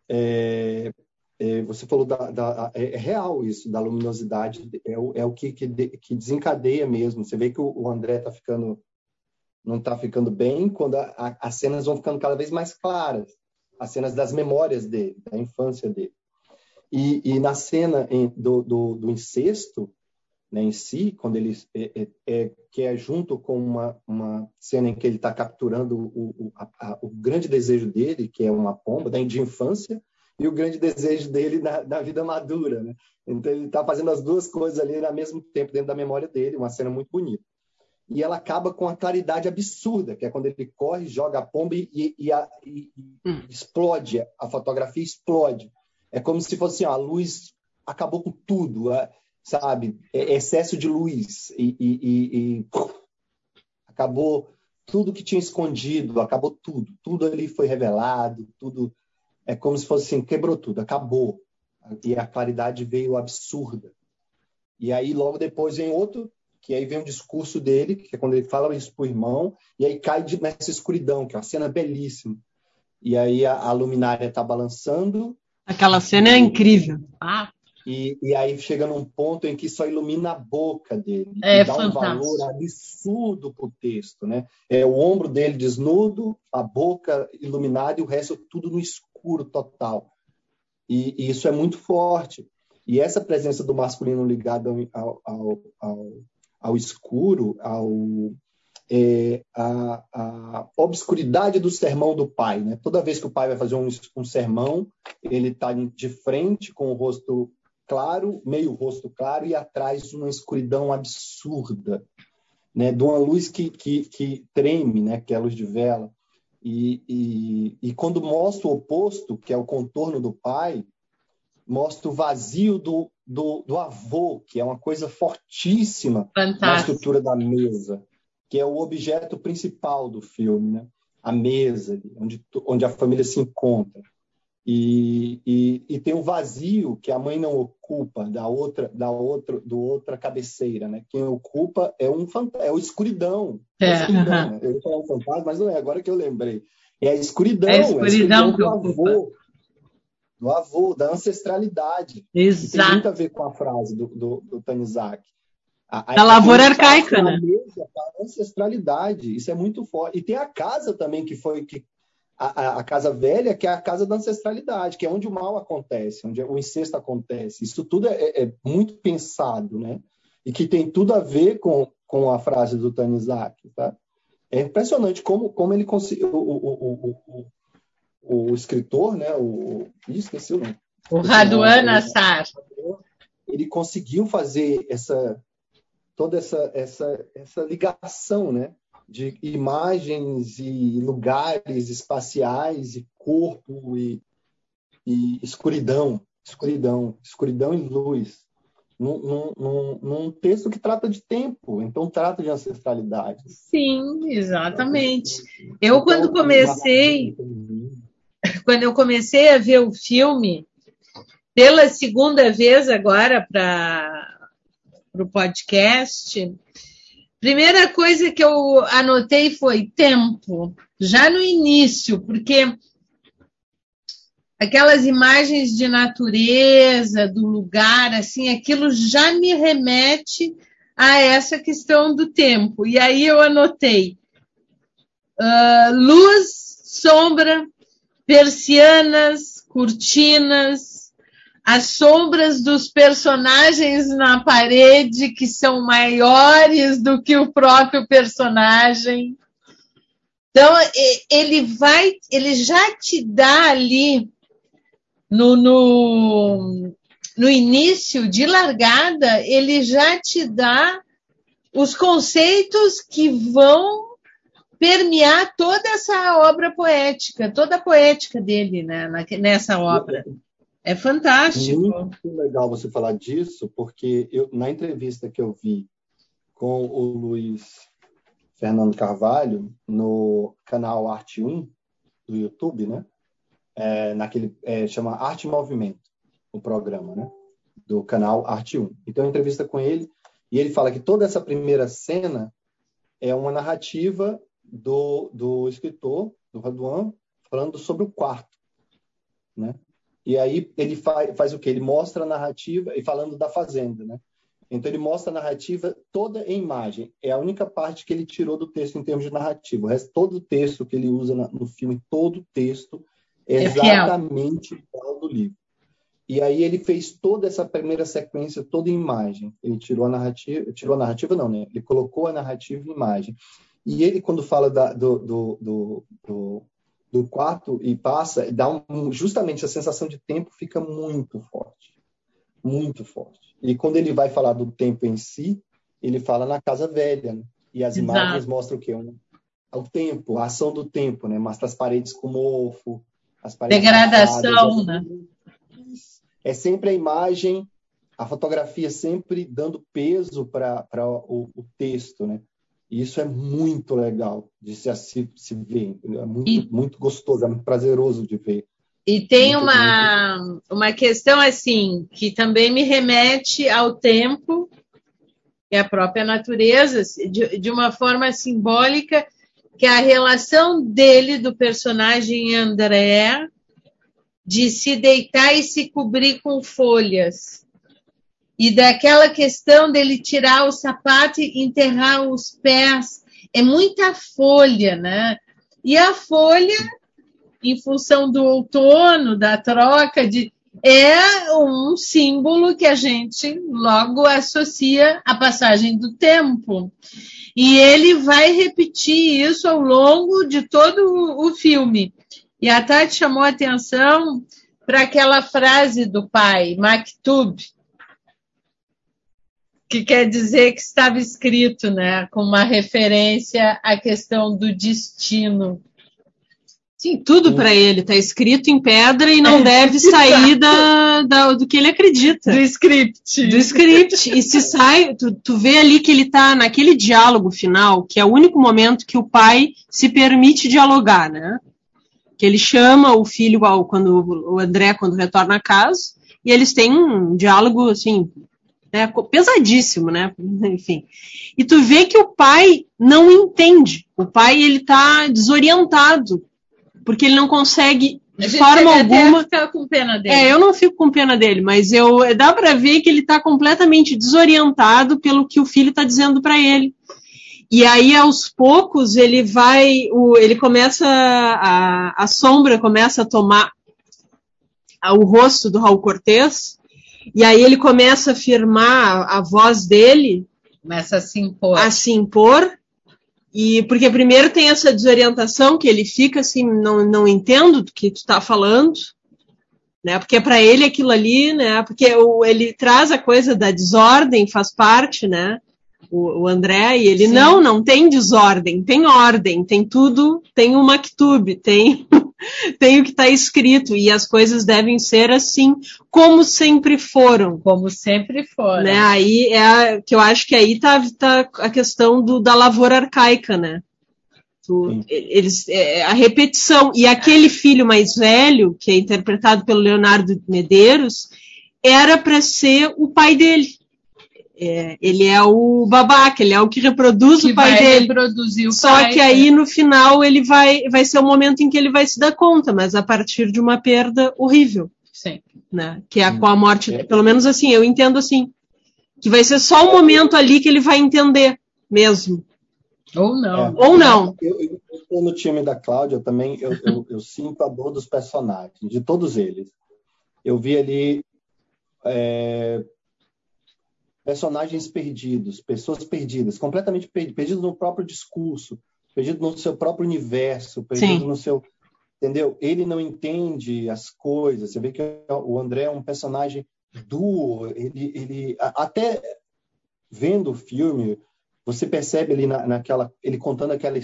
Speaker 3: É, é, você falou da, da é, é, real isso da luminosidade é o, é o que, que, que desencadeia mesmo. Você vê que o, o André está ficando não está ficando bem quando a, a, as cenas vão ficando cada vez mais claras as cenas das memórias dele, da infância dele. E, e na cena em, do, do, do, incesto, né, em si, quando ele é, é, é, que é junto com uma, uma cena em que ele está capturando o, o, a, o, grande desejo dele, que é uma pomba né, de infância, e o grande desejo dele na, na vida madura. Né? Então ele está fazendo as duas coisas ali ao mesmo tempo dentro da memória dele, uma cena muito bonita. E ela acaba com a claridade absurda, que é quando ele corre, joga a pomba e, e, a, e hum. explode, a fotografia explode. É como se fosse assim, ó, a luz acabou com tudo sabe? É, excesso de luz e, e, e, e acabou tudo que tinha escondido, acabou tudo. Tudo ali foi revelado, tudo é como se fosse assim, quebrou tudo, acabou. E a claridade veio absurda. E aí logo depois vem outro, que aí vem um discurso dele, que é quando ele fala isso pro irmão, e aí cai nessa escuridão, que é uma cena belíssima. E aí a, a luminária está balançando.
Speaker 2: Aquela cena é incrível.
Speaker 3: Ah, e, e, aí chega num ponto em que só ilumina a boca dele. É e dá fantástico. um valor absurdo para o texto. Né? É o ombro dele desnudo, a boca iluminada e o resto tudo no escuro total. E, e isso é muito forte. E essa presença do masculino ligado ao, ao, ao, ao escuro, ao, é, a, a, obscuridade do sermão do pai. Né? Toda vez que o pai vai fazer um, um sermão, ele está de frente com o rosto claro, meio rosto claro, e atrás uma escuridão absurda, né? de uma luz que, que, que treme, né? que é a luz de vela. E, e, e quando mostra o oposto, que é o contorno do pai, mostra o vazio do, do, do avô, que é uma coisa fortíssima Fantástico. na estrutura da mesa, que é o objeto principal do filme, né? a mesa, onde, onde a família se encontra. E, e, e, tem um vazio que a mãe não ocupa da outra da outra do outra cabeceira, né? Quem ocupa é um é o escuridão. É, é escuridão, né? Eu ia falar um fantasma, mas não é. Agora que eu lembrei, é a escuridão. É a escuridão, é a escuridão do avô, do avô, da ancestralidade.
Speaker 2: Exato.
Speaker 3: Tem muito a ver com a frase do, do, do Tanizaki.
Speaker 2: A, a, lavoura arcaica, né?
Speaker 3: A ancestralidade, isso é muito forte. E tem a casa também que foi que a, a, casa velha, que é a casa da ancestralidade, que é onde o mal acontece, onde o incesto acontece. Isso tudo é, é muito pensado, né? E que tem tudo a ver com, com a frase do Tanizaki, tá? É impressionante como, como ele conseguiu. O, o, o, o, o, escritor, né? O, Ih, esqueci o nome.
Speaker 1: O Raduan Assar.
Speaker 3: Ele conseguiu fazer essa toda essa, essa, essa ligação, né? De imagens e lugares espaciais e corpo e, e escuridão, escuridão, escuridão e luz. Num, num, num, texto que trata de tempo, então trata de ancestralidade.
Speaker 1: Sim, exatamente. Eu então, quando comecei, [laughs] quando eu comecei a ver o filme pela segunda vez agora para o podcast, Primeira coisa que eu anotei foi tempo, já no início, porque aquelas imagens de natureza, do lugar, assim, aquilo já me remete a essa questão do tempo. E aí eu anotei uh, luz, sombra, persianas, cortinas, as sombras dos personagens na parede que são maiores do que o próprio personagem. Então ele vai, ele já te dá ali no, no, no início de largada, ele já te dá os conceitos que vão permear toda essa obra poética, toda a poética dele né, nessa obra. É fantástico.
Speaker 3: Muito legal você falar disso, porque eu, na entrevista que eu vi com o Luiz Fernando Carvalho no canal Arte 1 do YouTube, né? É, naquele é, chama Arte e Movimento, o programa, né? Do canal Arte 1. Então, entrevista com ele e ele fala que toda essa primeira cena é uma narrativa do, do escritor, do Raduan, falando sobre o quarto, né? E aí ele faz, faz o que? Ele mostra a narrativa, e falando da fazenda, né? Então ele mostra a narrativa toda em imagem. É a única parte que ele tirou do texto em termos de narrativa. O resto, todo o texto que ele usa no filme, todo o texto é, é exatamente igual do livro. E aí ele fez toda essa primeira sequência toda em imagem. Ele tirou a narrativa, tirou a narrativa não, né? Ele colocou a narrativa em imagem. E ele quando fala da, do, do, do, do, do quarto e passa, dá um, justamente a sensação de tempo fica muito forte, muito forte. E quando ele vai falar do tempo em si, ele fala na casa velha, né? e as Exato. imagens mostram o quê? Um, o tempo, a ação do tempo, né? Mostra as paredes com mofo, as paredes
Speaker 1: degradação, né?
Speaker 3: É sempre a imagem, a fotografia sempre dando peso para o, o, texto, né? E isso é muito legal de se, se, ver, é muito, e, muito gostoso, é muito prazeroso de ver.
Speaker 1: E tem muito, uma, muito. uma questão assim que também me remete ao tempo e à própria natureza, de, de uma forma simbólica, que é a relação dele, do personagem André, de se deitar e se cobrir com folhas. E daquela questão dele tirar o sapato e enterrar os pés. É muita folha, né? E a folha, em função do outono, da troca de. É um símbolo que a gente logo associa à passagem do tempo. E ele vai repetir isso ao longo de todo o filme. E a Tati chamou a atenção para aquela frase do pai, Maktub, que quer dizer que estava escrito, né, com uma referência à questão do destino.
Speaker 2: Sim, tudo para ele está escrito em pedra e não deve sair [laughs] da, da, do que ele acredita.
Speaker 1: Do script.
Speaker 2: Do script. E se sai, tu, tu vê ali que ele está naquele diálogo final, que é o único momento que o pai se permite dialogar, né? que ele chama o filho ao, quando o André quando retorna a casa e eles têm um diálogo assim né, pesadíssimo, né? [laughs] Enfim. E tu vê que o pai não entende. O pai ele tá desorientado porque ele não consegue de forma alguma.
Speaker 1: Ficar com pena dele.
Speaker 2: É, eu não fico com pena dele, mas eu dá para ver que ele está completamente desorientado pelo que o filho está dizendo para ele. E aí, aos poucos, ele vai, o, ele começa, a, a sombra começa a tomar o rosto do Raul Cortez, e aí ele começa a firmar a, voz dele.
Speaker 1: Começa a se impor.
Speaker 2: A se impor. E porque primeiro tem essa desorientação que ele fica assim, não, não entendo do que tu está falando, né? Porque para ele aquilo ali, né? Porque o, ele traz a coisa da desordem, faz parte, né? o, o André, e ele, Sim. não, não tem desordem, tem ordem, tem tudo, tem o maktub, tem, [laughs] tem o que está escrito, e as coisas devem ser assim, como sempre foram.
Speaker 1: Como sempre foram.
Speaker 2: Né? Aí é a, que eu acho que aí tá, tá a questão do, da lavoura arcaica, né? Tu, eles, é, a repetição. E aquele filho mais velho, que é interpretado pelo Leonardo Medeiros, era para ser o pai dele. É, ele é o babaca, ele é o que reproduz que o pai dele.
Speaker 1: Reproduzir o
Speaker 2: Só
Speaker 1: pai,
Speaker 2: que aí no final ele vai, vai ser o momento em que ele vai se dar conta, mas a partir de uma perda horrível.
Speaker 1: Sim.
Speaker 2: Né? Que é com a morte, pelo menos assim, eu entendo assim. Que vai ser só o momento ali que ele vai entender mesmo.
Speaker 1: Ou não.
Speaker 2: É. Ou não.
Speaker 3: Eu, estou no time da Cláudia também, eu, eu, eu, sinto a dor dos personagens, de todos eles. Eu vi ali é, personagens perdidos, pessoas perdidas, completamente perdidas, perdidos no próprio discurso, perdidos no seu próprio universo, perdidos Sim. no seu. Entendeu? Ele não entende as coisas. Você vê que o André é um personagem duro, ele, ele até vendo o filme, você percebe ali na, naquela, ele contando aquela,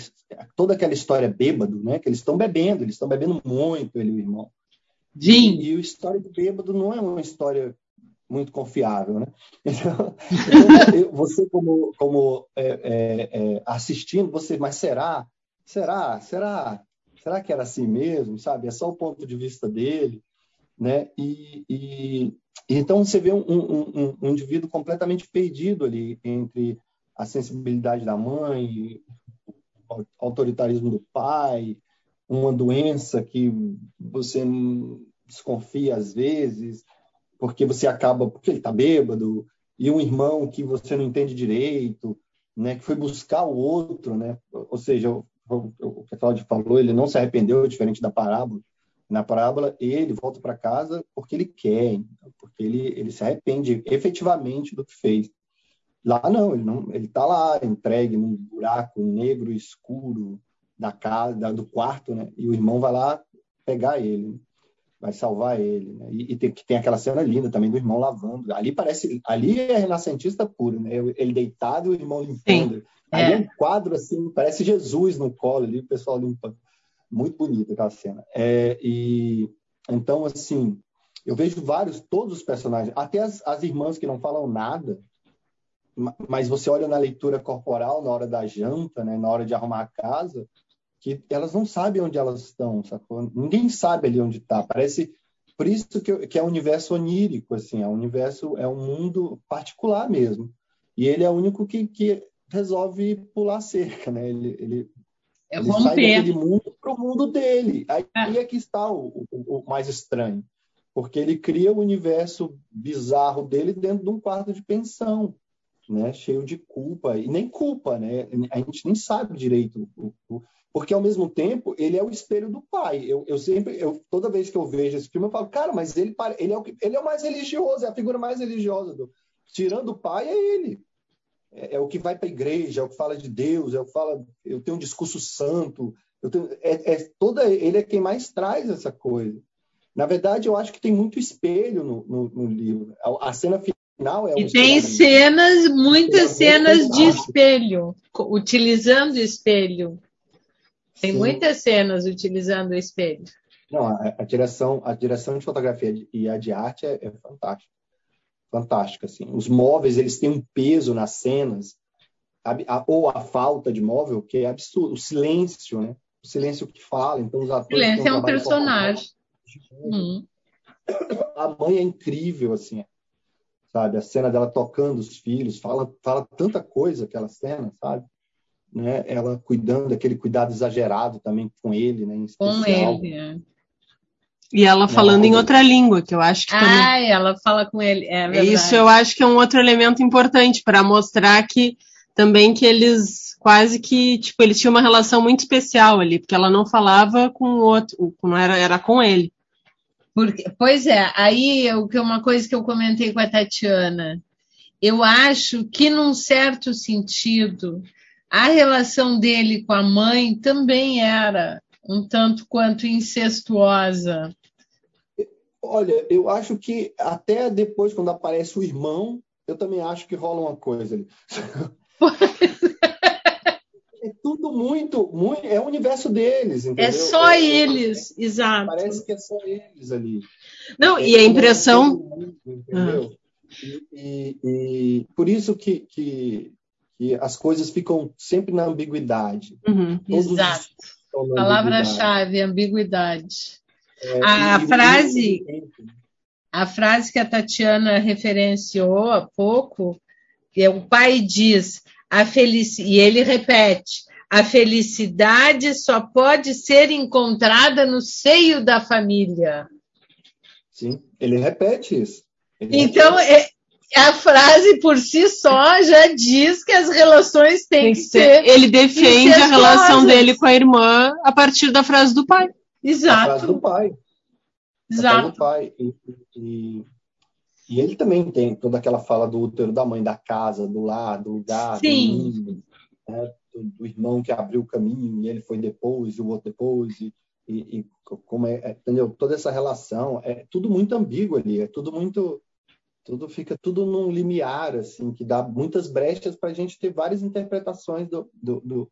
Speaker 3: toda aquela história bêbado, né? Que eles estão bebendo, eles estão bebendo muito, ele e o irmão.
Speaker 1: Sim.
Speaker 3: E, e a história do bêbado não é uma história muito confiável, né? [laughs] Então, você como, como é, é, é, assistindo, você, mas será? Será? Será? Será que era assim mesmo? Sabe? É só o ponto de vista dele, né? E, e então você vê um, um, um, indivíduo completamente perdido ali entre a sensibilidade da mãe, o autoritarismo do pai, uma doença que você desconfia às vezes, porque você acaba, porque ele está bêbado, e um irmão que você não entende direito, né, que foi buscar o outro, né, ou seja, o, o que a Cláudia falou, ele não se arrependeu, diferente da parábola, Na parábola, ele volta para casa porque ele quer, porque ele, ele se arrepende efetivamente do que fez. Lá não, ele não, ele está lá entregue num buraco negro escuro da casa, do quarto, né? E o irmão vai lá pegar ele, vai salvar ele, né? E, e tem, tem aquela cena linda também do irmão lavando. Ali parece, ali é renascentista puro, né? Ele deitado e o irmão limpando. Sim, ali é. um quadro assim, parece Jesus no colo ali, o pessoal limpando. Muito bonita aquela cena. É, e então assim, eu vejo vários, todos os personagens, até as, as irmãs que não falam nada, mas você olha na leitura corporal na hora da janta, né, na hora de arrumar a casa, que elas não sabem onde elas estão, sacou? Ninguém sabe ali onde está. Parece por isso que, que é um universo onírico, assim, é um universo, é um mundo particular mesmo. E ele é o único que, que resolve pular cerca, né? Ele, ele,
Speaker 1: é ele sai daquele
Speaker 3: mundo para o mundo dele. Aí é. que está o, o, o mais estranho, porque ele cria o universo bizarro dele dentro de um quarto de pensão né, cheio de culpa, e nem culpa, né? A gente nem sabe direito, porque ao mesmo tempo ele é o espelho do pai. Eu, eu sempre, eu, toda vez que eu vejo esse filme, eu falo, cara, mas ele, ele, é, o, ele é o mais religioso, é a figura mais religiosa. Do, tirando o pai, é ele. É, é o que vai para a igreja, é o que fala de Deus, é o que fala, eu tenho um discurso santo, eu tenho, é, é toda, ele é quem mais traz essa coisa. Na verdade, eu acho que tem muito espelho no, no, no livro. A, a cena final é
Speaker 1: E tem cenas, muitas cenas de espelho, utilizando espelho. Tem Sim. muitas cenas utilizando o espelho.
Speaker 3: Não, a, a, direção, a direção de fotografia e a de arte é, é fantástica. Fantástica, assim. Os móveis, eles têm um peso nas cenas, a, a, ou a falta de móvel, que é absurdo. O silêncio, né? O silêncio que fala. Então, os atores...
Speaker 1: Silêncio é um personagem. Hum.
Speaker 3: A mãe é incrível, assim sabe? A cena dela tocando os filhos, fala, fala tanta coisa aquela cena, sabe? Né? Ela cuidando, aquele cuidado exagerado também com ele, né?
Speaker 1: com ele, é.
Speaker 2: E ela falando em outra língua, que eu acho que também...
Speaker 1: Ah, ela fala com ele, é verdade.
Speaker 2: Isso eu acho que é um outro elemento importante para mostrar que também que eles quase que, tipo, eles tinham uma relação muito especial ali, porque ela não falava com o outro, não era, era com ele.
Speaker 1: Porque, pois é, aí o que uma coisa que eu comentei com a Tatiana, eu acho que num certo sentido a relação dele com a mãe também era um tanto quanto incestuosa.
Speaker 3: Olha, eu acho que até depois, quando aparece o irmão, eu também acho que rola uma coisa ali. [laughs] é tudo muito, muito, é o universo deles, entendeu?
Speaker 1: É só é, eles, é, exato.
Speaker 3: Parece que é só eles ali.
Speaker 2: Não, é, e a impressão. Mundo,
Speaker 3: entendeu? Ah. E, e, e, por isso que, que, que, as coisas ficam sempre na ambiguidade.
Speaker 1: Uhum, exato. Palavra-chave, ambiguidade. É, a e, frase. A frase que a Tatiana referenciou há pouco, é o pai diz: a felic... e ele repete: a felicidade só pode ser encontrada no seio da família.
Speaker 3: Sim, ele repete isso.
Speaker 1: Ele então, repete. A frase por si só já diz que as relações têm Tem que, que ser.
Speaker 2: Ele defende a relação dele com a irmã a partir da frase do pai.
Speaker 1: Exato. A
Speaker 3: frase do pai.
Speaker 1: Exato.
Speaker 3: do pai. E, e, e ele também tem toda aquela fala do útero da mãe, da casa, do lar, do lugar,
Speaker 1: Sim.
Speaker 3: do mundo, né? do, do, irmão que abriu o caminho e ele foi depois, e o outro depois, e, e, e como é, é, entendeu? Toda essa relação, é tudo muito ambíguo ali, é tudo muito, tudo fica tudo num limiar, assim, que dá muitas brechas para a gente ter várias interpretações do, do, do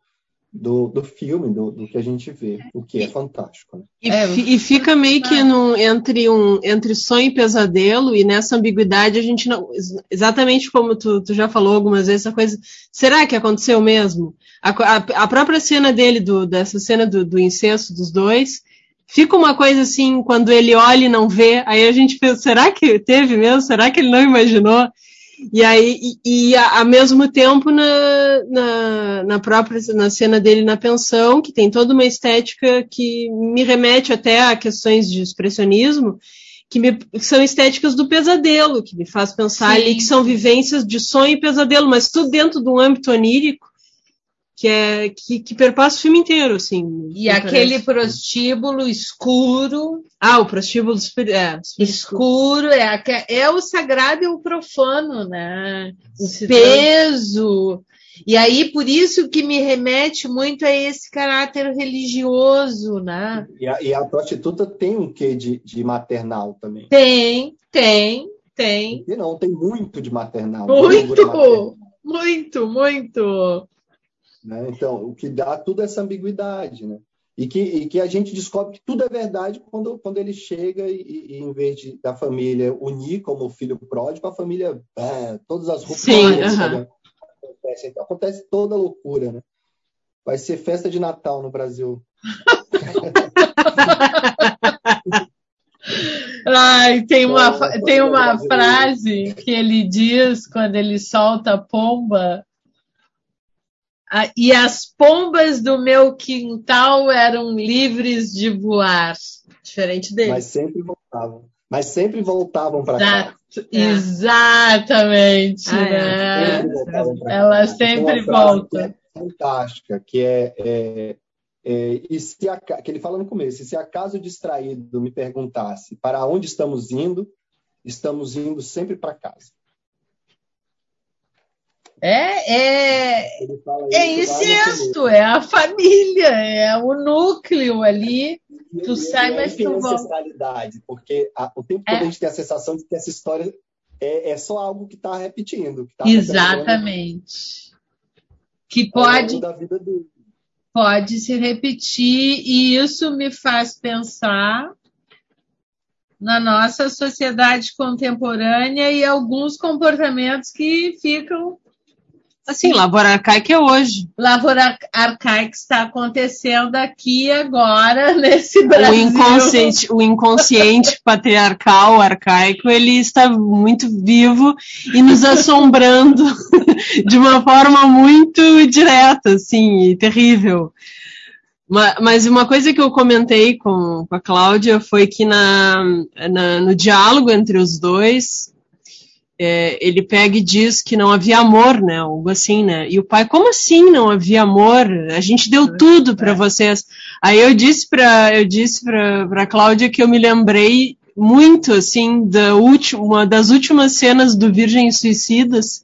Speaker 3: do, do filme, do, do, que a gente vê, o que é fantástico. Né?
Speaker 2: E, é, e, fica meio que no, entre, um, entre sonho e pesadelo, e nessa ambiguidade a gente não. Exatamente como tu, tu já falou algumas vezes, essa coisa. Será que aconteceu mesmo? A, a, a própria cena dele, do, dessa cena do, do incesto dos dois, fica uma coisa assim, quando ele olha e não vê, aí a gente pensa, será que teve mesmo? Será que ele não imaginou? E aí, e, e ao mesmo tempo na, na, na, própria na cena dele na pensão, que tem toda uma estética que me remete até a questões de expressionismo, que, me, que são estéticas do pesadelo, que me faz pensar Sim. ali que são vivências de sonho e pesadelo, mas tudo dentro de um âmbito onírico que é que, que perpassa o filme inteiro, assim.
Speaker 1: E aquele prostíbulo escuro.
Speaker 2: Ah, o prostíbulo é,
Speaker 1: escuro, é, é o sagrado e o profano, né? O
Speaker 2: Se
Speaker 1: peso. E aí, por isso que me remete muito a esse caráter religioso, né?
Speaker 3: E a, e a prostituta tem um quê de, de maternal também?
Speaker 1: Tem, tem, tem.
Speaker 3: E não, tem muito de maternal.
Speaker 1: Muito, maternal. muito, muito.
Speaker 3: Né? Então, o que dá tudo essa ambiguidade, né? E que, e que a gente descobre que tudo é verdade quando, quando ele chega e, e em vez de, da família unir como filho pródigo, a família, é, todas as
Speaker 2: roupas Sim, uh -huh.
Speaker 3: acontecem. Então, acontece toda a loucura, né? Vai ser festa de Natal no Brasil. [laughs]
Speaker 1: Ai, tem uma, tem uma frase que ele diz quando ele solta a pomba ah, e as pombas do meu quintal eram livres de voar. Diferente dele.
Speaker 3: Mas sempre voltavam. Mas sempre voltavam para cá.
Speaker 1: É. Exatamente, ah, né? Sempre Ela sempre volta.
Speaker 3: É fantástica, que é, é, é e se a, que ele fala no começo, se acaso distraído me perguntasse para onde estamos indo, estamos indo sempre para casa.
Speaker 1: É, é, é incesto, é a família, é o núcleo ali.
Speaker 3: E,
Speaker 1: tu sai, mas tu volta.
Speaker 3: ancestralidade, porque a, o tempo todo é. a gente tem a sensação de que essa história é, é só algo que está repetindo. Que tá
Speaker 1: Exatamente. Que pode, pode se repetir, e isso me faz pensar na nossa sociedade contemporânea e alguns comportamentos que ficam
Speaker 2: Assim, Lavoura Arcaica é hoje.
Speaker 1: Lavoura Arcaica está acontecendo aqui agora, [laughs] nesse Brasil.
Speaker 2: O inconsciente, o inconsciente [laughs] patriarcal arcaico, ele está muito vivo e nos assombrando [laughs] de uma forma muito direta, assim, terrível. Mas uma coisa que eu comentei com, a Cláudia foi que na, na, no diálogo entre os dois, é, ele pega e diz que não havia amor, né? Algo assim, né? E o pai, como assim não havia amor? A gente deu tudo para vocês. Aí eu disse para eu disse para Cláudia que eu me lembrei muito assim da última uma das últimas cenas do Virgem Suicidas,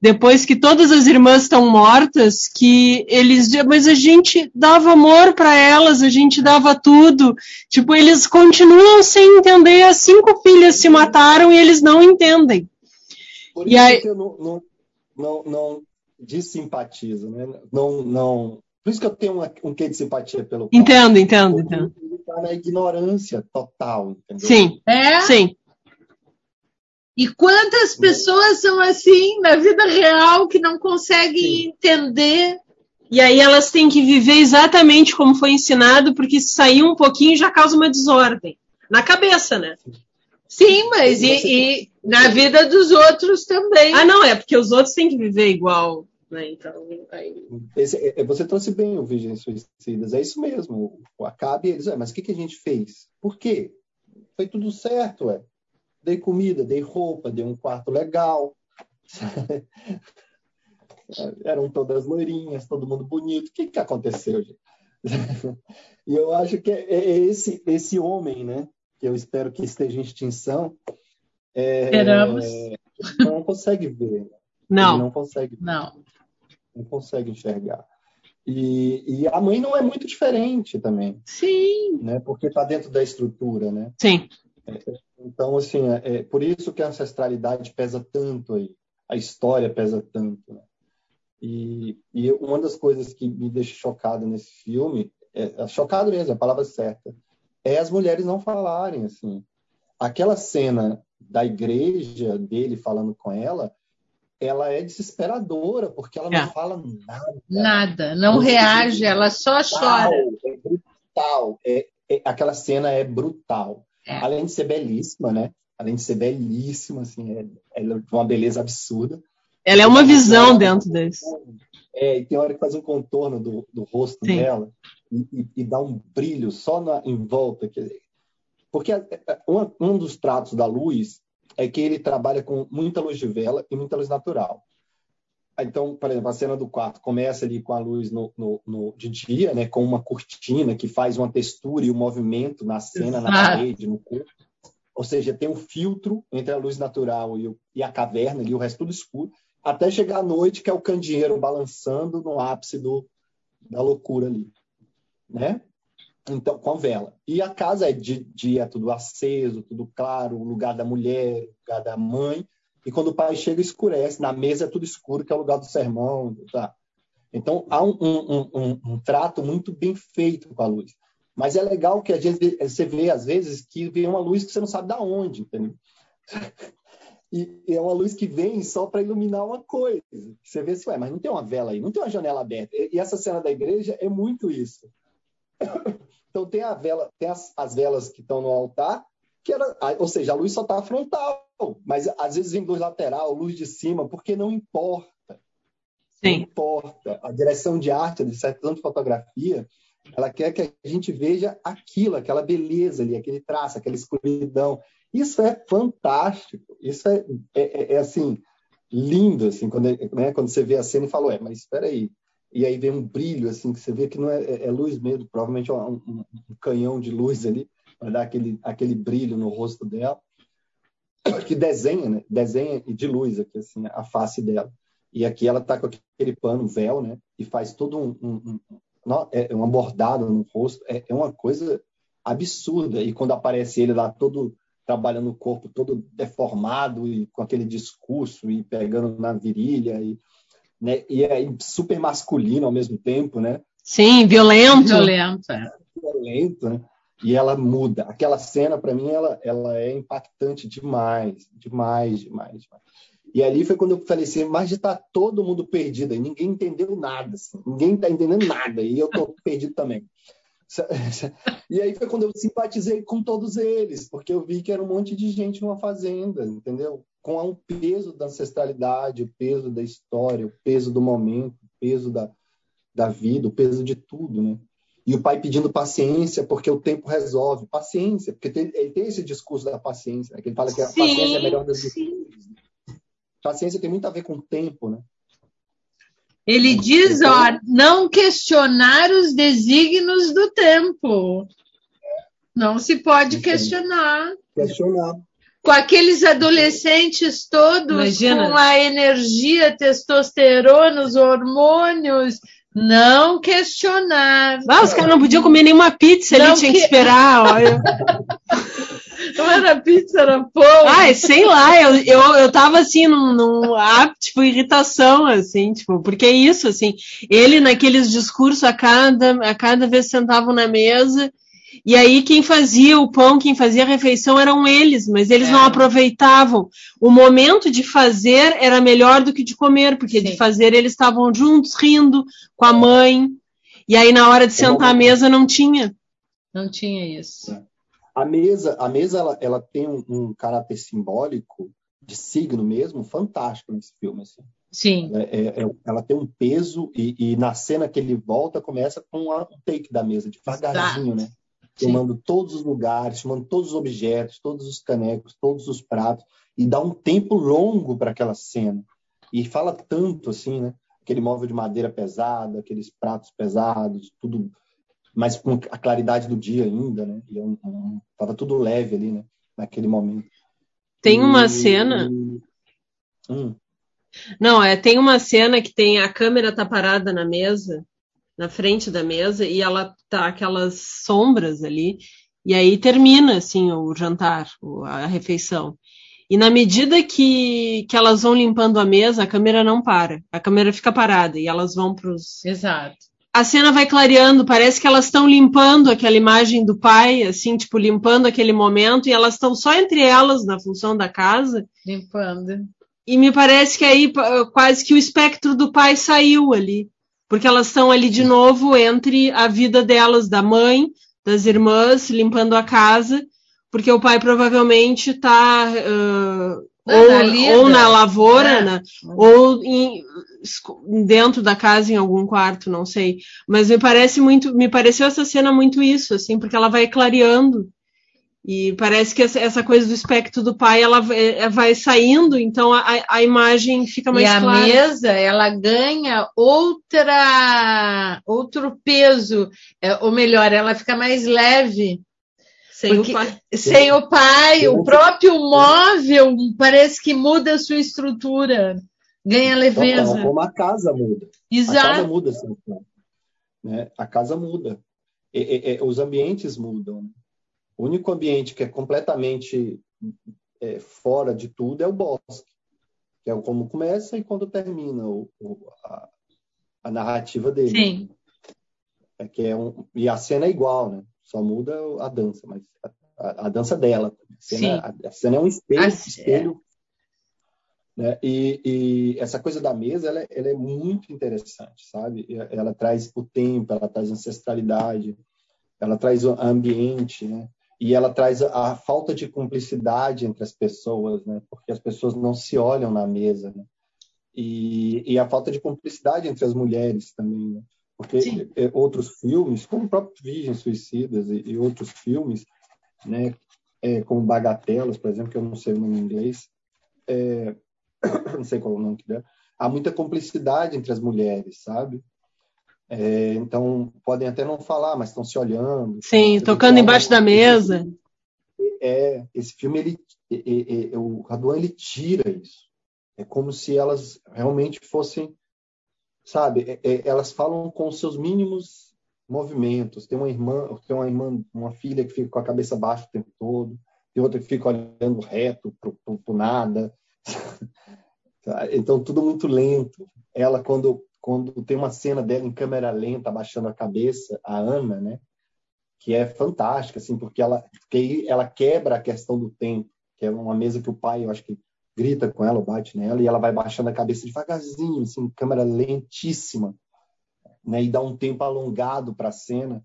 Speaker 2: depois que todas as irmãs estão mortas, que eles, mas a gente dava amor para elas, a gente dava tudo. Tipo, eles continuam sem entender. As cinco filhas se mataram e eles não entendem.
Speaker 3: Por e isso aí... que eu não, não, não, não desimpatizo, né? Não, não... Por isso que eu tenho uma, um quê de simpatia pelo
Speaker 2: pai. Entendo, entendo, entendo.
Speaker 3: Ele está na ignorância total, entendeu?
Speaker 2: Sim,
Speaker 1: é?
Speaker 2: sim.
Speaker 1: E quantas pessoas são assim na vida real que não conseguem sim. entender
Speaker 2: e aí elas têm que viver exatamente como foi ensinado, porque se sair um pouquinho já causa uma desordem. Na cabeça, né?
Speaker 1: Sim, mas e, e, na vida dos outros também.
Speaker 2: Ah, não, é porque os outros têm que viver igual. Né? Então, aí...
Speaker 3: Esse, é, você trouxe bem o Virgem Suicidas, é isso mesmo. O Acabe, eles, ah, mas o que, que a gente fez? Por quê? Foi tudo certo, ué. Dei comida, dei roupa, dei um quarto legal. [laughs] Eram todas loirinhas, todo mundo bonito. O que, que aconteceu, gente? [laughs] e eu acho que é, é esse, esse homem, né? Que eu espero que esteja em extinção, é,
Speaker 1: Esperamos.
Speaker 3: não consegue ver. [laughs]
Speaker 2: Não.
Speaker 3: Ele não consegue ver.
Speaker 1: Não.
Speaker 3: Não consegue enxergar. E, e, a mãe não é muito diferente também.
Speaker 1: Sim.
Speaker 3: Né? Porque está dentro da estrutura, né?
Speaker 2: Sim.
Speaker 3: É, então, assim, é, é, por isso que a ancestralidade pesa tanto aí. A história pesa tanto. Né? E, e uma das coisas que me deixa chocado nesse filme, é, chocado mesmo, é a palavra certa, é as mulheres não falarem assim. Aquela cena da igreja dele falando com ela, ela é desesperadora porque ela é. não fala nada.
Speaker 1: Nada, não reage, ela só chora.
Speaker 3: É brutal. É, é, aquela cena é brutal. É. Além de ser belíssima, né? Além de ser belíssima, assim, é, ela é uma beleza absurda.
Speaker 2: Ela é uma visão dentro desse.
Speaker 3: É, e tem hora que faz um contorno do, do rosto Sim. dela e, e, dá um brilho só na, em volta. Porque um, um dos tratos da luz é que ele trabalha com muita luz de vela e muita luz natural. então, por exemplo, a cena do quarto começa ali com a luz no, no, no de dia, né, com uma cortina que faz uma textura e o um movimento na cena, Exato. na parede, no corpo. Ou seja, tem um filtro entre a luz natural e, o, e a caverna ali, o resto tudo escuro, até chegar à noite, que é o candeeiro balançando no ápice do, da loucura ali, né? Então, com a vela. E a casa é de dia, tudo aceso, tudo claro, o lugar da mulher, o lugar da mãe, e quando o pai chega, escurece. Na mesa é tudo escuro, que é o lugar do sermão. Tá? Então, há um, um, um, um, trato muito bem feito com a luz. Mas é legal que a gente, você vê, às vezes, que vem uma luz que você não sabe de onde, entendeu? E é uma luz que vem só para iluminar uma coisa. Você vê assim, ué, mas não tem uma vela aí, não tem uma janela aberta. E essa cena da igreja é muito isso. [laughs] Então tem a vela, tem as, as velas que estão no altar, que era, ou seja, a luz só está frontal, mas às vezes vem luz lateral, luz de cima, porque não importa. Sim. Não importa. A direção de arte, de certa de fotografia, ela quer que a gente veja aquilo, aquela beleza ali, aquele traço, aquela escuridão. Isso é fantástico. Isso é, é, é, é assim lindo, assim, quando, né, quando você vê a cena e fala, é, mas espera aí. E aí vem um brilho, assim, que você vê que não é, é, é luz mesmo, provavelmente é um, um, um canhão de luz ali para dar aquele, aquele brilho no rosto dela, que desenha, né? desenha de luz aqui, assim, a face dela. E aqui ela está com aquele pano, véu, né? E faz todo um, um, um, é uma bordada no rosto. É, é uma coisa absurda. E quando aparece ele lá todo trabalhando o corpo todo deformado e com aquele discurso e pegando na virilha e, né, e é super masculino ao mesmo tempo, né?
Speaker 2: Sim, violento.
Speaker 1: Violento, é.
Speaker 3: Violento, né? e ela muda. Aquela cena, para mim, ela, ela é impactante demais, demais, demais, demais. E ali foi quando eu falei assim, mas já está todo mundo perdido, e ninguém entendeu nada, assim, ninguém está entendendo nada, e eu estou [laughs] perdido também. [laughs] E aí foi quando eu simpatizei com todos eles, porque eu vi que era um monte de gente numa fazenda, entendeu? Com um peso da ancestralidade, o peso da história, o peso do momento, o peso da, da vida, o peso de tudo, né? E o pai pedindo paciência, porque o tempo resolve. Paciência, porque tem, ele tem esse discurso da paciência, né? que ele fala que a sim, paciência é a melhor das virtudes. Paciência tem muito a ver com o tempo, né?
Speaker 1: Ele diz, ó, não questionar os desígnios do tempo. Não se pode questionar.
Speaker 3: Questionar.
Speaker 1: Com aqueles adolescentes todos Imagina. com a energia, testosterona, os hormônios, não questionar.
Speaker 2: Ah, os caras não podiam comer nenhuma pizza, ele tinha que, que esperar. Olha. [laughs]
Speaker 1: Não era pizza, era pão.
Speaker 2: Ai, sei lá, eu, eu, eu tava assim, num, num ah, tipo, irritação, assim, tipo, porque é isso, assim, ele naqueles discursos a cada, a cada vez sentavam na mesa, e aí quem fazia o pão, quem fazia a refeição eram eles, mas eles é. não aproveitavam. O momento de fazer era melhor do que de comer, porque Sim. de fazer eles estavam juntos, rindo com a mãe. E aí na hora de sentar à mesa não tinha.
Speaker 1: Não tinha isso.
Speaker 3: A mesa, a mesa ela, ela tem um, um caráter simbólico de signo mesmo, fantástico nesse filme. Assim.
Speaker 1: Sim.
Speaker 3: É, é, ela tem um peso e, e, na cena que ele volta começa com um take da mesa devagarzinho, Exato. né? filmando todos os lugares, filmando todos os objetos, todos os canecos, todos os pratos, e dá um tempo longo para aquela cena. E fala tanto assim, né? Aquele móvel de madeira pesado, aqueles pratos pesados, tudo, mas com a claridade do dia ainda, né? E um, um, tava tudo leve ali, né? Naquele momento.
Speaker 2: Tem uma e... cena.
Speaker 3: Hum.
Speaker 2: Não, é, tem uma cena que tem a câmera tá parada na mesa na frente da mesa e ela tá aquelas sombras ali e aí termina assim o jantar, a refeição. E na medida que, que elas vão limpando a mesa, a câmera não para. A câmera fica parada e elas vão para os.
Speaker 1: Exato.
Speaker 2: A cena vai clareando, parece que elas estão limpando aquela imagem do pai, assim, tipo, limpando aquele momento, e elas estão só entre elas na função da casa.
Speaker 1: Limpando.
Speaker 2: E me parece que aí quase que o espectro do pai saiu ali porque elas estão ali de novo entre a vida delas, da mãe, das irmãs, limpando a casa, porque o pai provavelmente está uh, ou, ou, na lavoura, é. né? ou em, dentro da casa em algum quarto, não sei. Mas me parece muito, me pareceu essa cena muito isso, assim, porque ela vai clareando E parece que essa coisa do espectro do pai ela é, vai saindo, então a, a imagem fica mais
Speaker 1: e
Speaker 2: clara.
Speaker 1: E a mesa ela ganha outra outro peso, é, ou melhor, ela fica mais leve.
Speaker 2: Sem Porque, o pai.
Speaker 1: Sem o pai, o próprio móvel parece que muda a sua estrutura, ganha leveza.
Speaker 3: Como a casa muda.
Speaker 1: Exato.
Speaker 3: A casa muda, né? A casa muda. E, e, os ambientes mudam. O único ambiente que é completamente é, fora de tudo é o bosque, que é como começa e quando termina o, o, a, a, narrativa dele.
Speaker 1: Sim.
Speaker 3: É que é um, e a cena é igual, né? Só muda a dança, mas a, a, a dança dela. A cena, a, cena, é um espelho, espelho né? E, e, essa coisa da mesa ela, é, ela, é muito interessante, sabe? Ela traz o tempo, ela traz ancestralidade, ela traz o ambiente, né? e ela traz a, a, falta de cumplicidade entre as pessoas, né? Porque as pessoas não se olham na mesa, né? E, e a falta de cumplicidade entre as mulheres também, né? Porque é, outros filmes, como o próprio Virgem Suicidas e, e outros filmes, né? É, como Bagatelas, por exemplo, que eu não sei o nome em inglês, é, [coughs] não sei qual é o nome que é, há muita cumplicidade entre as mulheres, sabe? É, então, podem até não falar, mas estão se olhando.
Speaker 2: Sim, tocando embaixo da mesa.
Speaker 3: É, esse filme, ele, é, o Raduan, ele tira isso. É como se elas realmente fossem, sabe, é, é, elas falam com seus mínimos movimentos. Tem uma irmã, tem uma irmã, uma filha que fica com a cabeça baixa o tempo todo, tem outra que fica olhando reto para nada. [laughs] então, tudo muito lento. Ela, quando quando tem uma cena dela em câmera lenta, abaixando a cabeça, a Ana, né? Que é fantástica, assim, porque ela, porque ela quebra a questão do tempo, que é uma mesa que o pai, eu acho que grita com ela, bate nela, e ela vai baixando a cabeça devagarzinho, assim, câmera lentíssima, né? E dá um tempo alongado para a cena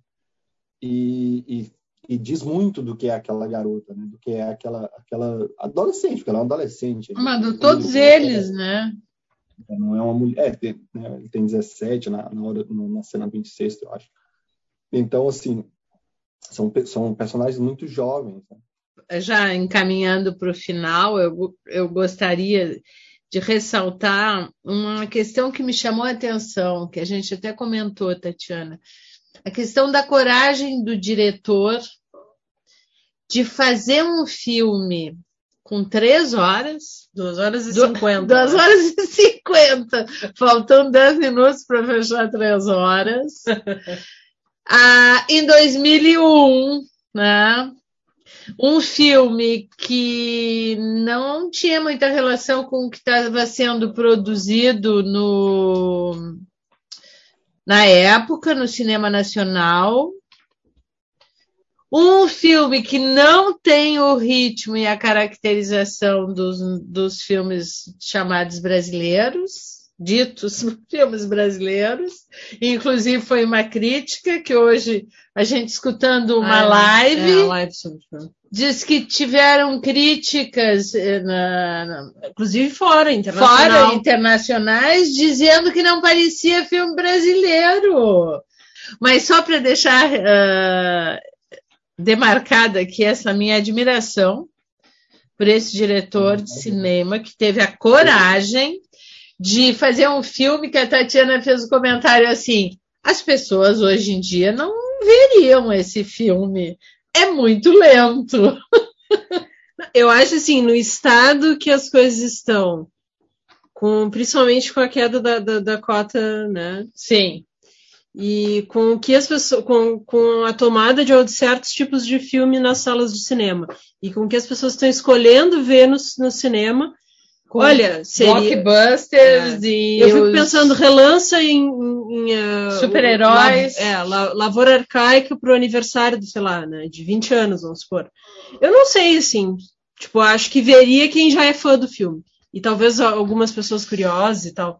Speaker 3: e, e, e, diz muito do que é aquela garota, né? Do que é aquela, aquela adolescente, porque ela é uma adolescente.
Speaker 1: Mas todos eles, né?
Speaker 3: Não é uma mulher, é, tem, né, ele tem 17 na, na, hora, na cena 26, eu acho. Então, assim, são, são personagens muito jovens. Né?
Speaker 1: Já encaminhando para o final, eu, eu gostaria de ressaltar uma questão que me chamou a atenção, que a gente até comentou, Tatiana. A questão da coragem do diretor de fazer um filme com três horas.
Speaker 2: Duas horas e cinquenta.
Speaker 1: Duas horas e cinquenta. Faltam dez minutos para fechar três horas. [laughs] ah, em 2001, né? Um filme que não tinha muita relação com o que estava sendo produzido no, na época, no cinema nacional, um filme que não tem o ritmo e a caracterização dos, dos filmes chamados brasileiros, ditos [laughs] filmes brasileiros. Inclusive, foi uma crítica que hoje a gente escutando uma ah, live. É, live diz que tiveram críticas, eh, na, na,
Speaker 2: inclusive fora, internacional.
Speaker 1: fora internacionais, dizendo que não parecia filme brasileiro. Mas só para deixar uh, demarcada aqui essa minha admiração por esse diretor de cinema que teve a coragem de fazer um filme que a Tatiana fez o um comentário assim: as pessoas hoje em dia não veriam esse filme. É muito lento. [laughs]
Speaker 2: Eu acho assim, no estado que as coisas estão, com, principalmente com a queda da, da, da cota, né?
Speaker 1: Sim
Speaker 2: e com que as pessoas com, com a tomada de certos tipos de filme nas salas de cinema e com que as pessoas estão escolhendo ver no, no cinema olha seria
Speaker 1: blockbusters é, e
Speaker 2: eu fico os... pensando relança em, em uh,
Speaker 1: super-heróis
Speaker 2: é la, lavoura arcaica para o aniversário do sei lá né, de 20 anos vamos supor eu não sei assim tipo acho que veria quem já é fã do filme e talvez algumas pessoas curiosas e tal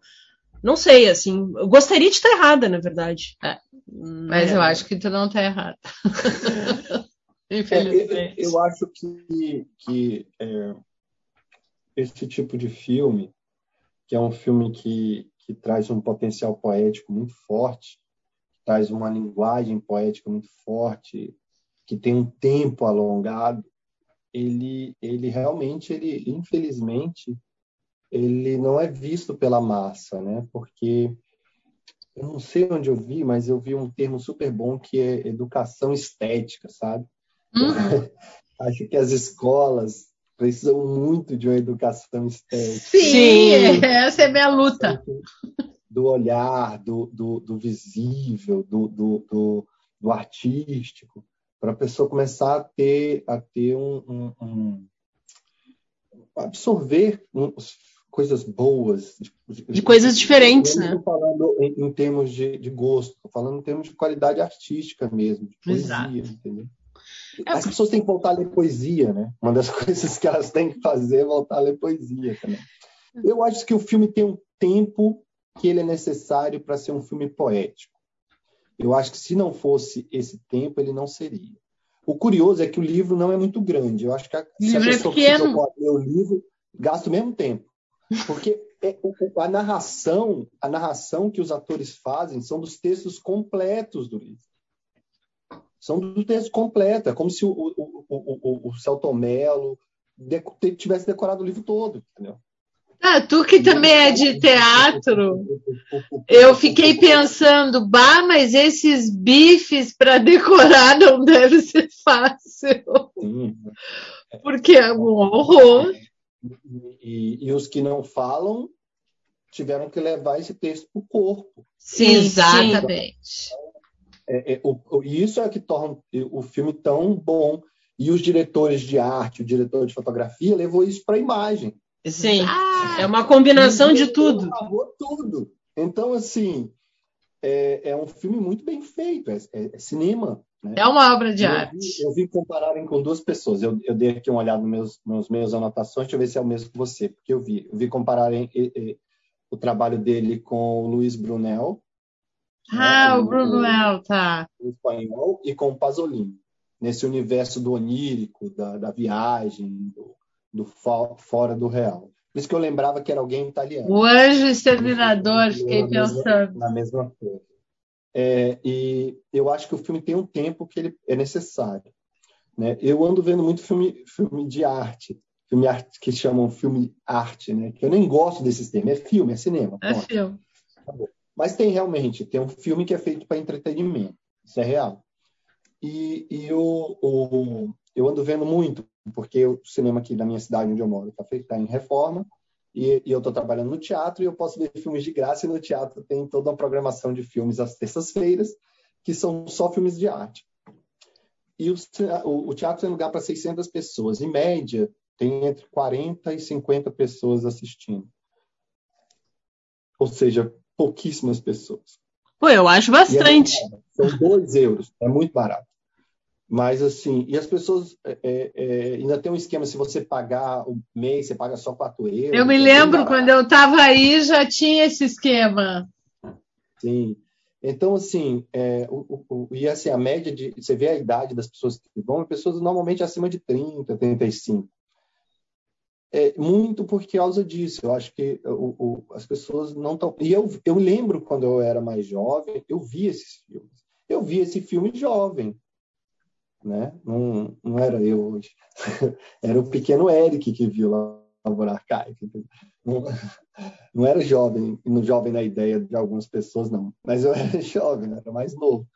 Speaker 2: não sei, assim, eu gostaria de estar errada, na verdade.
Speaker 1: É, mas é. eu acho que tu não está errada.
Speaker 3: Infelizmente. [laughs] É, eu, eu, acho que, que é, esse tipo de filme, que é um filme que, que traz um potencial poético muito forte, traz uma linguagem poética muito forte, que tem um tempo alongado, ele, ele realmente, ele, infelizmente, ele não é visto pela massa, né? Porque eu não sei onde eu vi, mas eu vi um termo super bom que é educação estética, sabe? Uhum. [laughs] Acho que as escolas precisam muito de uma educação estética.
Speaker 1: Sim, Sim. essa é minha luta.
Speaker 3: Do olhar, do, do, do visível, do, do, do, do artístico, para a pessoa começar a ter, a ter um, um, um absorver coisas boas.
Speaker 2: De, de coisas diferentes, né?
Speaker 3: falando em, em termos de, de gosto, falando em termos de qualidade artística mesmo, de poesia, Exato. entendeu? É As pessoas têm que voltar a ler poesia, né? Uma das [laughs] coisas que elas têm que fazer é voltar a ler poesia também. Eu acho que o filme tem um tempo que ele é necessário para ser um filme poético. Eu acho que se não fosse esse tempo, ele não seria. O curioso é que o livro não é muito grande. Eu acho que a,
Speaker 1: se a pessoa é que
Speaker 3: ler o livro gasta o mesmo tempo. Porque é, a narração, a narração que os atores fazem são dos textos completos do livro. São dos textos completos. É como se o, o, o, o, o Celto Mello tivesse decorado o livro todo, entendeu?
Speaker 1: Ah, tu que também é de teatro, eu fiquei pensando, bah, mas esses bifes para decorar não deve ser fácil. Porque é um horror.
Speaker 3: E, e, os que não falam tiveram que levar esse texto para o corpo.
Speaker 1: Sim, exatamente.
Speaker 3: É, é, o, isso é que torna o filme tão bom. E os diretores de arte, o diretor de fotografia, levou isso para a imagem.
Speaker 2: Sim, ah, é uma combinação de tudo.
Speaker 3: tudo. Então, assim, é, é, um filme muito bem feito, é, é, é cinema. Né?
Speaker 1: É uma obra de
Speaker 3: eu
Speaker 1: arte.
Speaker 3: Vi, eu vi compararem com duas pessoas. Eu, eu dei aqui uma olhada nos meus, nos meus anotações, deixa eu ver se é o mesmo que você, porque eu vi. Eu vi compararem e, e, o trabalho dele com o Luiz Brunel.
Speaker 1: Né, ah, né, o Brunel, tá.
Speaker 3: O espanhol, e com o Pasolini. Nesse universo do onírico, da, da viagem, do, do fora do real. Por isso que eu lembrava que era alguém italiano.
Speaker 1: O anjo exterminador, fiquei pensando.
Speaker 3: Na mesma coisa. É, e eu acho que o filme tem um tempo que ele é necessário. Né? Eu ando vendo muito filme, filme de arte, filme arte, que chamam filme arte, né? Que eu nem gosto desses termos. É filme, é cinema.
Speaker 1: É filme.
Speaker 3: Tá Mas tem realmente, tem um filme que é feito para entretenimento. Isso é real. E, e o, o, eu ando vendo muito, porque o cinema aqui da minha cidade, onde eu moro, está tá em reforma e, e eu estou trabalhando no teatro e eu posso ver filmes de graça e no teatro tem toda uma programação de filmes às terças-feiras que são só filmes de arte. E o, o, teatro tem lugar para 600 pessoas. Em média, tem entre 40 e 50 pessoas assistindo. Ou seja, pouquíssimas pessoas.
Speaker 2: Pô, eu acho bastante.
Speaker 3: É são dois euros, é muito barato. Mas assim, e as pessoas é, é, é, ainda tem um esquema, se você pagar o mês, você paga só 4 euros.
Speaker 1: Eu me lembro quando eu estava aí, já tinha esse esquema.
Speaker 3: Sim. Então, assim, é, o, o, e assim, a média de. Você vê a idade das pessoas que vão, pessoas normalmente acima de 30, 35. É, muito por causa disso. Eu acho que o, as pessoas não estão. E eu, eu lembro quando eu era mais jovem, eu vi esses filmes. Eu vi esse filme jovem né? Não, não era eu hoje. [laughs] era o pequeno Eric que viu lá Lavoura Arcaica. Não, não era jovem, no jovem na ideia de algumas pessoas, não. Mas eu [laughs] era jovem, era mais novo.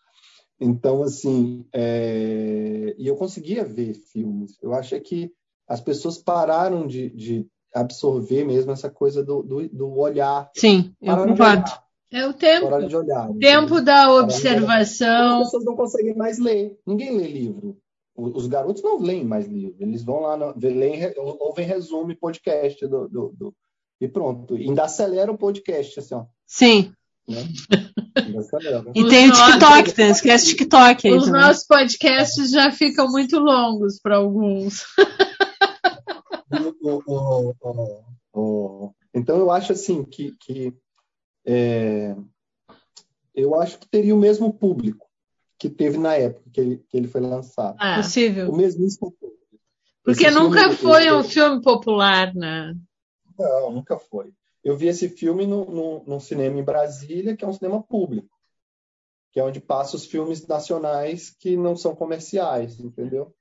Speaker 3: Então, assim, é... e eu conseguia ver filmes. Eu acho que as pessoas pararam de, de absorver mesmo essa coisa do, do, do olhar.
Speaker 2: Sim, eu concordo.
Speaker 1: É o tempo.
Speaker 3: Hora de olhar.
Speaker 1: Tempo da observação.
Speaker 3: As pessoas não conseguem mais ler. Ninguém lê livro. Os garotos não leem mais livro. Eles vão lá, no, leem, ouvem resumo podcast do, do, do, e pronto. E ainda acelera o podcast, assim, ó.
Speaker 2: Sim. Né? [laughs] e tem o TikTok, tem, esquece TikTok.
Speaker 1: Aí os também. nossos podcasts já ficam muito longos para alguns. [laughs]
Speaker 3: o, o, o, então eu acho assim que, que é, eu acho que teria o mesmo público que teve na época que ele, que ele foi lançado.
Speaker 1: É possível.
Speaker 3: O mesmo
Speaker 1: Porque esse nunca filme, foi um filme popular, né?
Speaker 3: Não, nunca foi. Eu vi esse filme no, no, no, cinema em Brasília, que é um cinema público. que é onde passa os filmes nacionais que não são comerciais, entendeu?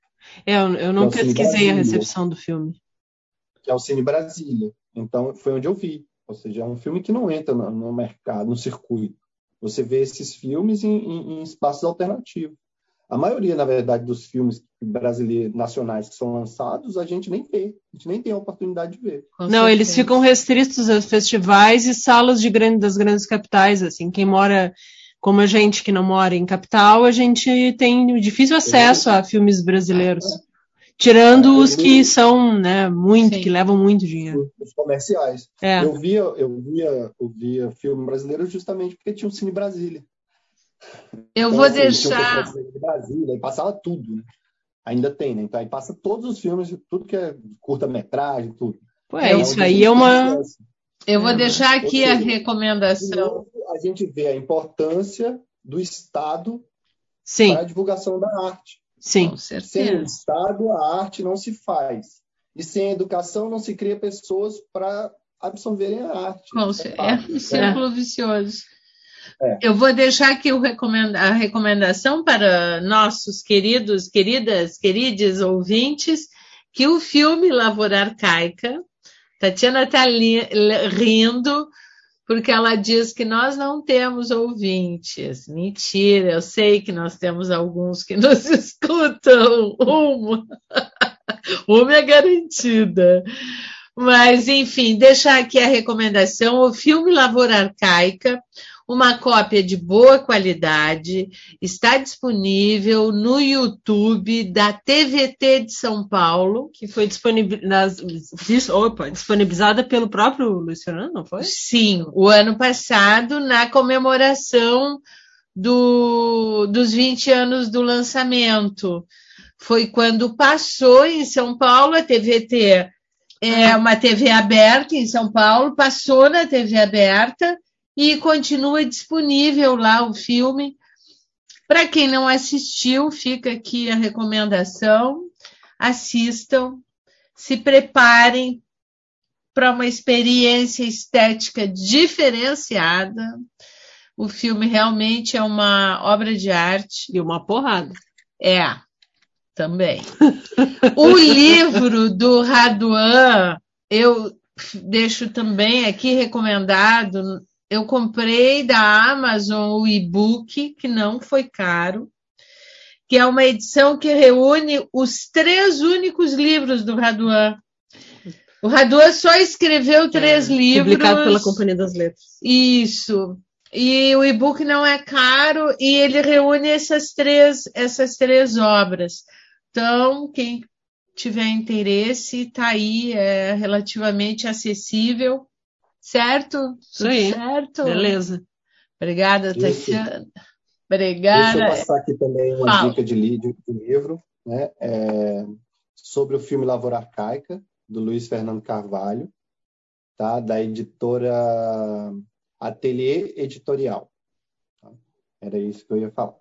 Speaker 2: É, eu, eu não
Speaker 3: É o Cine
Speaker 2: pesquisei a recepção do filme.
Speaker 3: É o Cine Brasília. Então, foi onde eu vi. Ou seja, é um filme que não entra no, no mercado, no circuito. Você vê esses filmes em, em- em espaços alternativos. A maioria, na verdade, dos filmes brasileiros nacionais que são lançados, a gente nem vê. A gente nem tem a oportunidade de ver.
Speaker 1: Com
Speaker 2: Não, eles
Speaker 1: certeza.
Speaker 2: ficam restritos a festivais e salas de grande, das grandes capitais, assim. Quem mora, como a gente que não mora em capital, a gente tem difícil acesso a filmes brasileiros. Tirando os que são, né, muito,
Speaker 1: Sim.
Speaker 2: que levam muito dinheiro.
Speaker 3: Os comerciais.
Speaker 2: É.
Speaker 3: Eu via, eu via, eu via filme brasileiro justamente porque tinha o Cine Brasília.
Speaker 1: Eu
Speaker 3: Então,
Speaker 1: vou
Speaker 3: assim, tinha o
Speaker 1: deixar.
Speaker 3: De Brasília, e passava tudo, né? Ainda tem, né? Então aí passa todos os filmes, tudo que é curta-metragem, tudo.
Speaker 2: Ué,
Speaker 1: Eu-
Speaker 2: isso aí é uma.
Speaker 1: Eu vou
Speaker 2: É,
Speaker 1: deixar aqui a
Speaker 3: seja, De
Speaker 1: recomendação.
Speaker 3: a gente vê a importância do Estado
Speaker 2: Sim,
Speaker 3: para a divulgação da arte.
Speaker 2: Sim.
Speaker 1: Com
Speaker 3: Sem o
Speaker 1: certeza.
Speaker 3: Estado, a arte não se faz. E sem a educação, não se cria pessoas para absorverem a arte.
Speaker 1: Com
Speaker 3: é
Speaker 1: É
Speaker 3: fato.
Speaker 1: um círculo vicioso.
Speaker 3: É.
Speaker 1: Eu vou deixar aqui o recomenda- a recomendação para nossos queridos, queridas, queridos ouvintes, que o filme Lavoura Arcaica, Tatiana está rindo, porque ela diz que nós não temos ouvintes. Mentira, eu sei que nós temos alguns que nos [laughs] escutam. Uma, [laughs] uma é garantida. Mas, enfim, deixar aqui a recomendação: o filme Lavoura Arcaica, uma cópia de boa qualidade, está disponível no YouTube da TVT de São Paulo.
Speaker 2: Que foi disponibilizada pelo próprio Luiz Fernando, não foi?
Speaker 1: Sim, o ano passado, na comemoração do- dos 20 anos do lançamento. Foi quando passou em São Paulo a TVT. É uma TV aberta em São Paulo, passou na TV aberta e continua disponível lá o filme. Para quem não assistiu, fica aqui a recomendação: assistam, se preparem para uma experiência estética diferenciada. O filme realmente é uma obra de arte.
Speaker 2: E uma porrada.
Speaker 1: É, também. o livro do Raduan, eu deixo também aqui recomendado. Eu comprei da Amazon o e-book, que não foi caro, que é uma edição que reúne os três únicos livros do Raduan. O Raduan só escreveu três
Speaker 2: É,
Speaker 1: livros.
Speaker 2: Publicado pela Companhia das Letras.
Speaker 1: Isso. E o e-book não é caro e ele reúne essas três, essas três obras. Então, quem tiver interesse, está aí, é relativamente acessível. Certo?
Speaker 2: Isso aí.
Speaker 1: Certo?
Speaker 2: Beleza.
Speaker 1: Obrigada. Tatiana.
Speaker 3: Deixa
Speaker 1: Obrigada.
Speaker 3: eu passar aqui também uma
Speaker 1: Fala.
Speaker 3: dica de, li- de- livro, né? É, sobre o filme Lavoura Arcaica, do Luiz Fernando Carvalho, tá? da editora Ateliê Editorial. tá? Era isso que eu ia falar.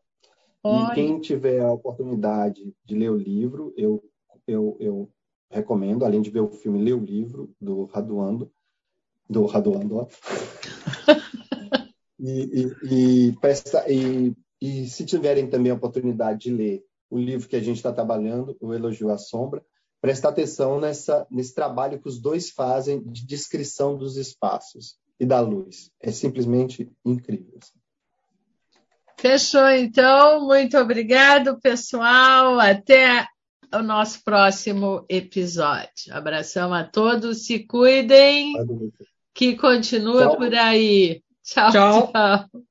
Speaker 1: Olha.
Speaker 3: E quem tiver a oportunidade de ler o livro, eu, eu, eu recomendo, além de ver o filme, ler o livro do Raduando, do ó. [laughs] e, e, e, presta- e, e se tiverem também a oportunidade de ler o livro que a gente está trabalhando, O Elogio à Sombra, prestar atenção nessa, nesse trabalho que os dois fazem de descrição dos espaços e da luz. É simplesmente incrível. assim.
Speaker 1: Fechou, então. Muito obrigado, pessoal. Até o nosso próximo episódio. Abração a todos, se cuidem, que continua
Speaker 3: Tchau.
Speaker 1: por aí. Tchau,
Speaker 2: Tchau.
Speaker 1: tchau.